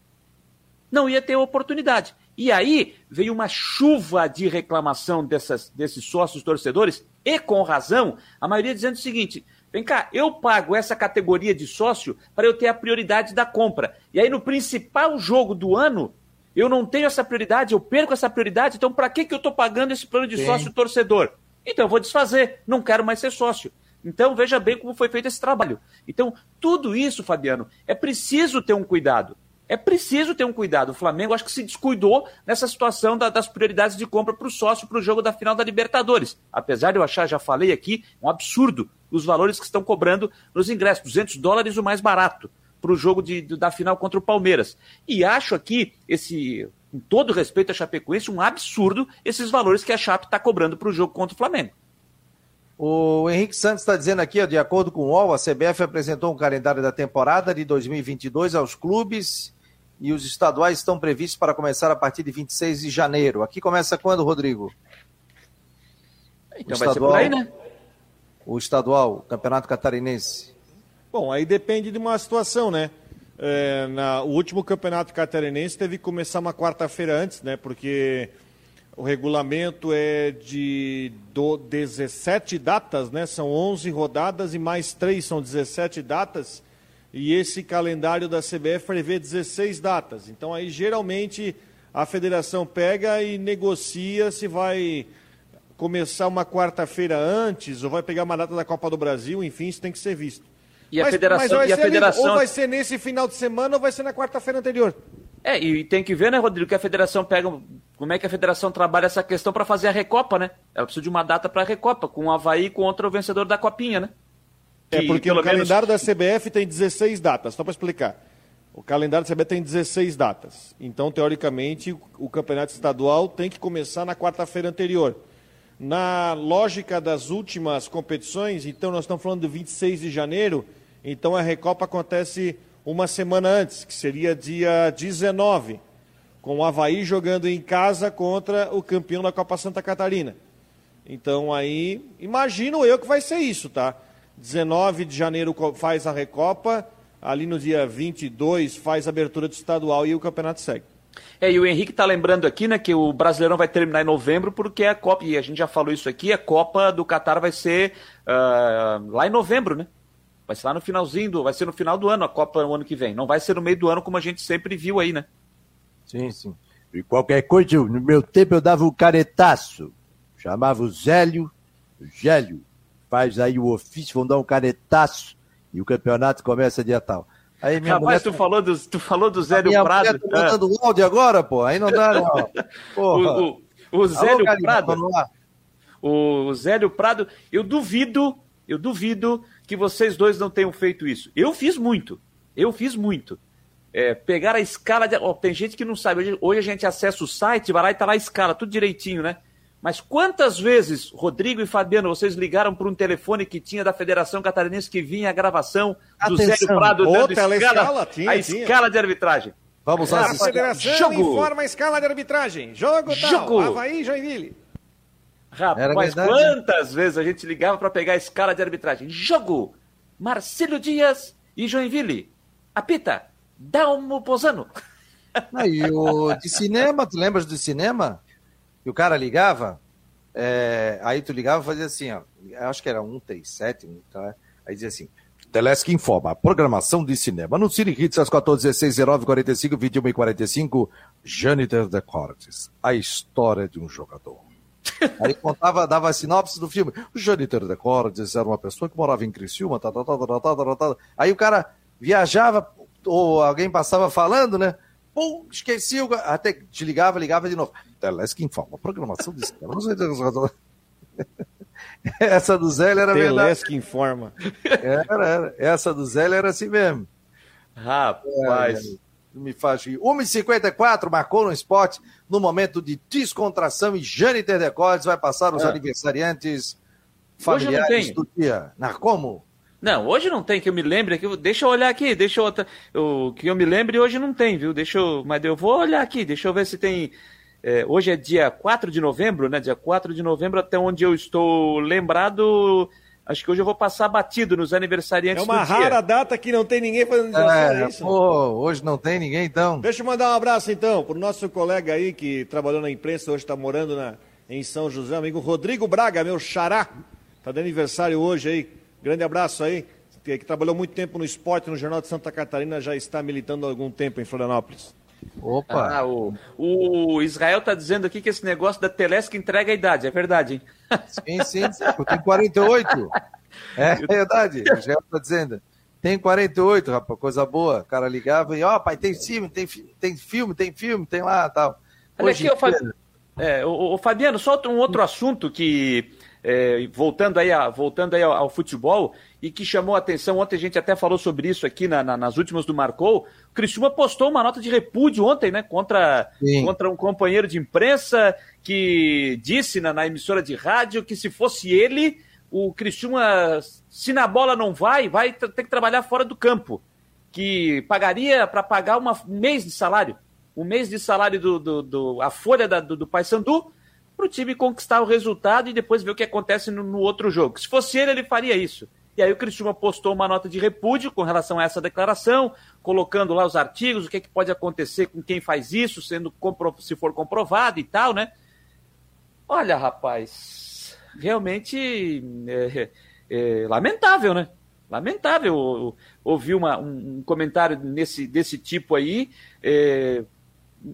C: não ia ter oportunidade. E aí veio uma chuva de reclamação dessas, desses sócios torcedores, e com razão, a maioria dizendo o seguinte: vem cá, eu pago essa categoria de sócio para eu ter a prioridade da compra. E aí no principal jogo do ano, Eu não tenho essa prioridade, eu perco essa prioridade, então para que, que eu estou pagando esse plano de Sim. sócio torcedor? Então eu vou desfazer, não quero mais ser sócio. Então veja bem como foi feito esse trabalho. Então, tudo isso, Fabiano, é preciso ter um cuidado. É preciso ter um cuidado. O Flamengo acho que se descuidou nessa situação da, das prioridades de compra para o sócio para o jogo da final da Libertadores. Apesar de eu achar, já falei aqui, um absurdo os valores que estão cobrando nos ingressos. 200 dólares o mais barato para o jogo de, da final contra o Palmeiras. E acho aqui, esse, com todo respeito a Chapecoense, um absurdo esses valores que a Chape está cobrando para o jogo contra o Flamengo.
A: O Henrique Santos está dizendo aqui, ó, de acordo com o UOL, a CBF apresentou um calendário da temporada de 2022 aos clubes e os estaduais estão previstos para começar a partir de 26 de janeiro. Aqui começa quando, Rodrigo?
C: Então o vai estadual, ser por aí, né?
A: O estadual, o Campeonato Catarinense.
B: Bom, aí depende de uma situação, né? É, na, o último Campeonato Catarinense teve que começar uma quarta-feira antes, né? Porque o regulamento é de do 17 datas, né? São 11 rodadas e mais 3 são 17 datas e esse calendário da CBF prevê 16 datas. Então aí geralmente a federação pega e negocia se vai começar uma quarta-feira antes ou vai pegar uma data da Copa do Brasil, enfim, isso tem que ser visto.
C: E mas, a federação, mas e a federação...
B: ou vai ser nesse final de semana ou vai ser na quarta-feira anterior.
C: É, e tem que ver, né, Rodrigo, que a federação pega. Como é que a federação trabalha essa questão para fazer a Recopa, né? Ela precisa de uma data para a Recopa, com o Havaí contra o vencedor da Copinha, né?
B: É porque o menos... calendário da CBF tem 16 datas, só para explicar. O calendário da CBF tem 16 datas. Então, teoricamente, o campeonato estadual tem que começar na quarta-feira anterior. Na lógica das últimas competições, então nós estamos falando de 26 de janeiro, então a Recopa acontece uma semana antes, que seria dia 19, com o Havaí jogando em casa contra o campeão da Copa Santa Catarina. Então aí, imagino eu que vai ser isso, tá? 19 de janeiro faz a Recopa, ali no dia 22 faz a abertura do estadual e o campeonato segue.
C: É, e o Henrique está lembrando aqui, né, que o Brasileirão vai terminar em novembro, porque a Copa, e a gente já falou isso aqui, a Copa do Catar vai ser uh, lá em novembro, né? Vai ser lá no finalzinho, do, vai ser no final do ano a Copa no ano que vem. Não vai ser no meio do ano como a gente sempre viu aí, né?
F: Sim, sim. E qualquer coisa, no meu tempo eu dava um caretaço. Chamava o Zélio, Gélio, faz aí o ofício, vão dar um canetaço e o campeonato começa dia tal. Aí
C: minha Rapaz, mulher... tu, falou do, tu falou do Zélio minha Prado.
A: Tá mandando ah. áudio agora, pô. Aí não dá, não.
C: Porra. O, o, o Zélio Alô, Prado. O Zélio Prado, eu duvido, eu duvido que vocês dois não tenham feito isso. Eu fiz muito. Eu fiz muito. É, pegar a escala de. Oh, tem gente que não sabe. Hoje, hoje, a gente acessa o site, vai lá e tá lá a escala, tudo direitinho, né? Mas quantas vezes, Rodrigo e Fabiano, vocês ligaram para um telefone que tinha da Federação Catarinense que vinha a gravação do Zé Prado
B: dando escala, escala tinha,
C: a tinha. escala de arbitragem?
B: Vamos lá. A Federação Jogo. informa a escala de arbitragem. Jogo, Jogo. tal, Havaí Joinville.
C: Rapaz, quantas vezes a gente ligava para pegar a escala de arbitragem? Jogo! Marcelo Dias e Joinville. Apita, Dalmo Posano.
A: Aí, o de cinema, tu lembras do cinema? E o cara ligava, é, aí tu ligava e fazia assim, ó, acho que era 137, tá? aí dizia assim, Telesc informa, programação de cinema. No Cine Hits, às 14h16, 19 45 21 e 45 Janitor de Cortes, a história de um jogador. Aí contava, dava a sinopse do filme. O Janitor de Cortes era uma pessoa que morava em Criciúma, tá, tá, tá, tá, tá, tá, tá. aí o cara viajava, ou alguém passava falando, né? Pum, esqueci, o... até desligava, ligava de novo. Telesc informa. Programação de Essa do Zé era
B: verdade. Telesc informa.
A: Era, era. Essa do Zé era assim mesmo.
C: Rapaz. É,
A: me faz rir. 1h54, marcou no esporte, no momento de descontração e Jane Terdecordes vai passar os é. aniversariantes familiares do dia. Na, como?
C: Não, hoje não tem, que eu me lembre aqui. Deixa eu olhar aqui, deixa eu. O que eu me lembre hoje não tem, viu? Deixa eu. Mas eu vou olhar aqui, deixa eu ver se tem é, hoje é dia 4 de novembro, né? Dia 4 de novembro, até onde eu estou lembrado. Acho que hoje eu vou passar batido nos aniversariantes.
B: É uma rara data que não tem ninguém fazendo
A: é, é isso. Pô, hoje não tem ninguém, então.
B: Deixa eu mandar um abraço, então, pro nosso colega aí que trabalhou na imprensa, hoje está morando na, em São José, amigo Rodrigo Braga, meu xará. Tá de aniversário hoje aí. Grande abraço aí. Que, que trabalhou muito tempo no esporte, no Jornal de Santa Catarina, já está militando há algum tempo em Florianópolis.
C: Opa! Ah, o, o, Israel tá dizendo aqui que esse negócio da Telesc entrega a idade, é verdade, hein?
A: Sim, sim, sim. Eu tenho 48. É verdade, o Israel tá dizendo. Tem 48, rapaz, coisa boa. O cara ligava e, ó, oh, pai, tem filme, tem, tem filme, tem filme, tem lá tal.
C: Olha aqui, o, Fabiano, é, o, o Fabiano, só um outro assunto que, é, voltando aí, a, voltando aí ao, ao, futebol, e que chamou a atenção, ontem a gente até falou sobre isso aqui na, na, nas últimas do Marcou, o Criciúma postou uma nota de repúdio ontem, né, contra, contra um companheiro de imprensa que disse na, na emissora de rádio que se fosse ele, o Criciúma, se na bola não vai, vai ter que trabalhar fora do campo, que pagaria para pagar um mês de salário, um mês de salário do, do, do a folha da, do, do Paysandu, para o time conquistar o resultado e depois ver o que acontece no, no, outro jogo. Se fosse ele, ele faria isso. E aí o Cristiano postou uma nota de repúdio com relação a essa declaração, colocando lá os artigos, o que, é que pode acontecer com quem faz isso, sendo se for comprovado e tal, né? Olha, rapaz, realmente é, é, lamentável, né? Lamentável ouvir uma, um comentário nesse, desse tipo aí. É...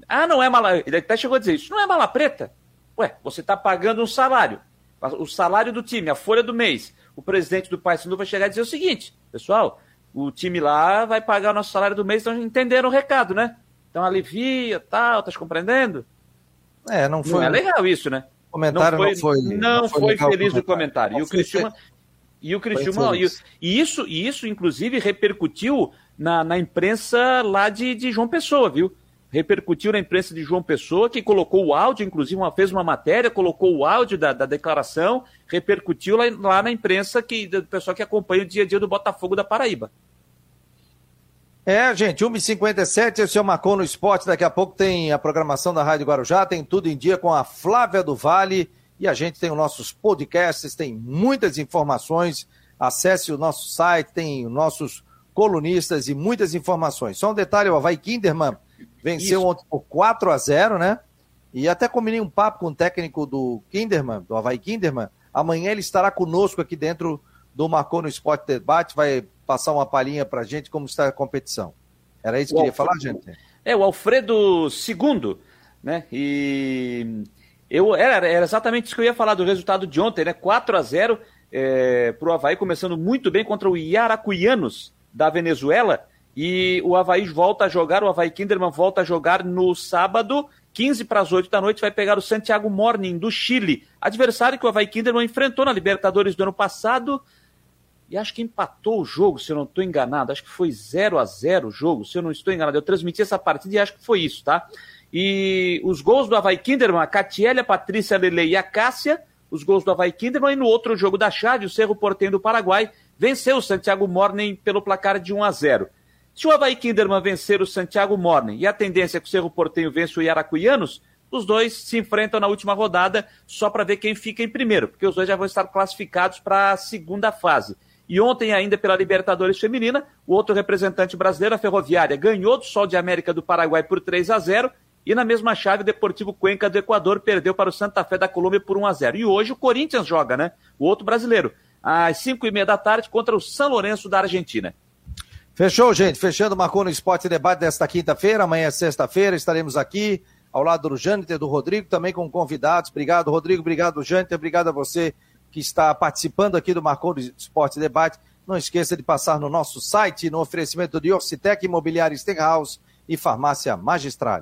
C: Ah, não é mala. Ele até chegou a dizer isso. Não é mala preta? Ué, você está pagando um salário, o salário do time, a folha do mês. O presidente do Paysandu vai chegar e dizer o seguinte, pessoal, o time lá vai pagar o nosso salário do mês, então entenderam o recado, né? Então alivia, tal, tá compreendendo?
A: É, não foi. Não
C: é legal isso, né?
A: O comentário não foi,
C: não foi, não foi, foi feliz o comentário. E o Cristiano. E o. E, e, isso, e isso, inclusive, repercutiu na, na imprensa lá de, de João Pessoa, viu? Repercutiu na imprensa de João Pessoa, que colocou o áudio, inclusive uma, fez uma matéria, colocou o áudio da, da declaração, repercutiu lá, lá, na imprensa que, do pessoal que acompanha o dia a dia do Botafogo da Paraíba.
A: É, gente, 1h57, esse é o Marcon no Esporte. Daqui a pouco tem a programação da Rádio Guarujá, tem tudo em dia com a Flávia do Vale. E a gente tem os nossos podcasts, tem muitas informações. Acesse o nosso site, tem nossos colunistas e muitas informações. Só um detalhe, o Havaí Kinderman Venceu Isso. ontem por 4 a 0 né? E até combinei um papo com o técnico do Kinderman, do Havaí Kinderman. Amanhã ele estará conosco aqui dentro do Marcou no Esporte Debate, vai passar uma palhinha pra gente como está a competição. Era isso que queria falar, gente?
C: É, o Alfredo II, né? E eu era, era, exatamente isso que eu ia falar do resultado de ontem, né? 4 a 0 é, para o Havaí, começando muito bem contra o Iaracuianos da Venezuela. E o Havaí volta a jogar, o Havaí Kinderman volta a jogar no sábado, 15 para as 8 da noite, vai pegar o Santiago Morning do Chile, adversário que o Havaí Kinderman enfrentou na Libertadores do ano passado e acho que empatou o jogo, se eu não estou enganado. Acho que foi 0 a 0 o jogo, se eu não estou enganado. Eu transmiti essa partida e acho que foi isso, tá? E os gols do Havaí Kinderman, a Catiele, a Patrícia Lele e a Cássia, os gols do Havaí Kinderman, e no outro jogo da chave, o Cerro Portenho do Paraguai, venceu o Santiago Morning pelo placar de 1 a 0 se o Havaí Kinderman vencer o Santiago Morning e a tendência é que o Cerro Portenho vença o Iaracuianos, os dois se enfrentam na última rodada só para ver quem fica em primeiro, porque os dois já vão estar classificados para a segunda fase. E ontem, ainda pela Libertadores Feminina, o outro representante brasileiro, a Ferroviária, ganhou do Sol de América do Paraguai por 3 a 0 e na mesma chave, o Deportivo Cuenca do Equador perdeu para o Santa Fé da Colômbia por 1 a 0 E hoje o Corinthians joga, né? O outro brasileiro, às 5 e meia da tarde contra o São Lourenço da Argentina.
A: Fechou, gente. Fechando, marcou no Esporte Debate desta quinta-feira. Amanhã é sexta-feira, estaremos aqui ao lado do Jâniter, do Rodrigo, também com convidados. Obrigado, Rodrigo. Obrigado, Jâniter. Obrigado a você que está participando aqui do Marcou no Esporte Debate. Não esqueça de passar no nosso site, no oferecimento de Orcitec, Imobiliária Stenhouse e Farmácia Magistrale.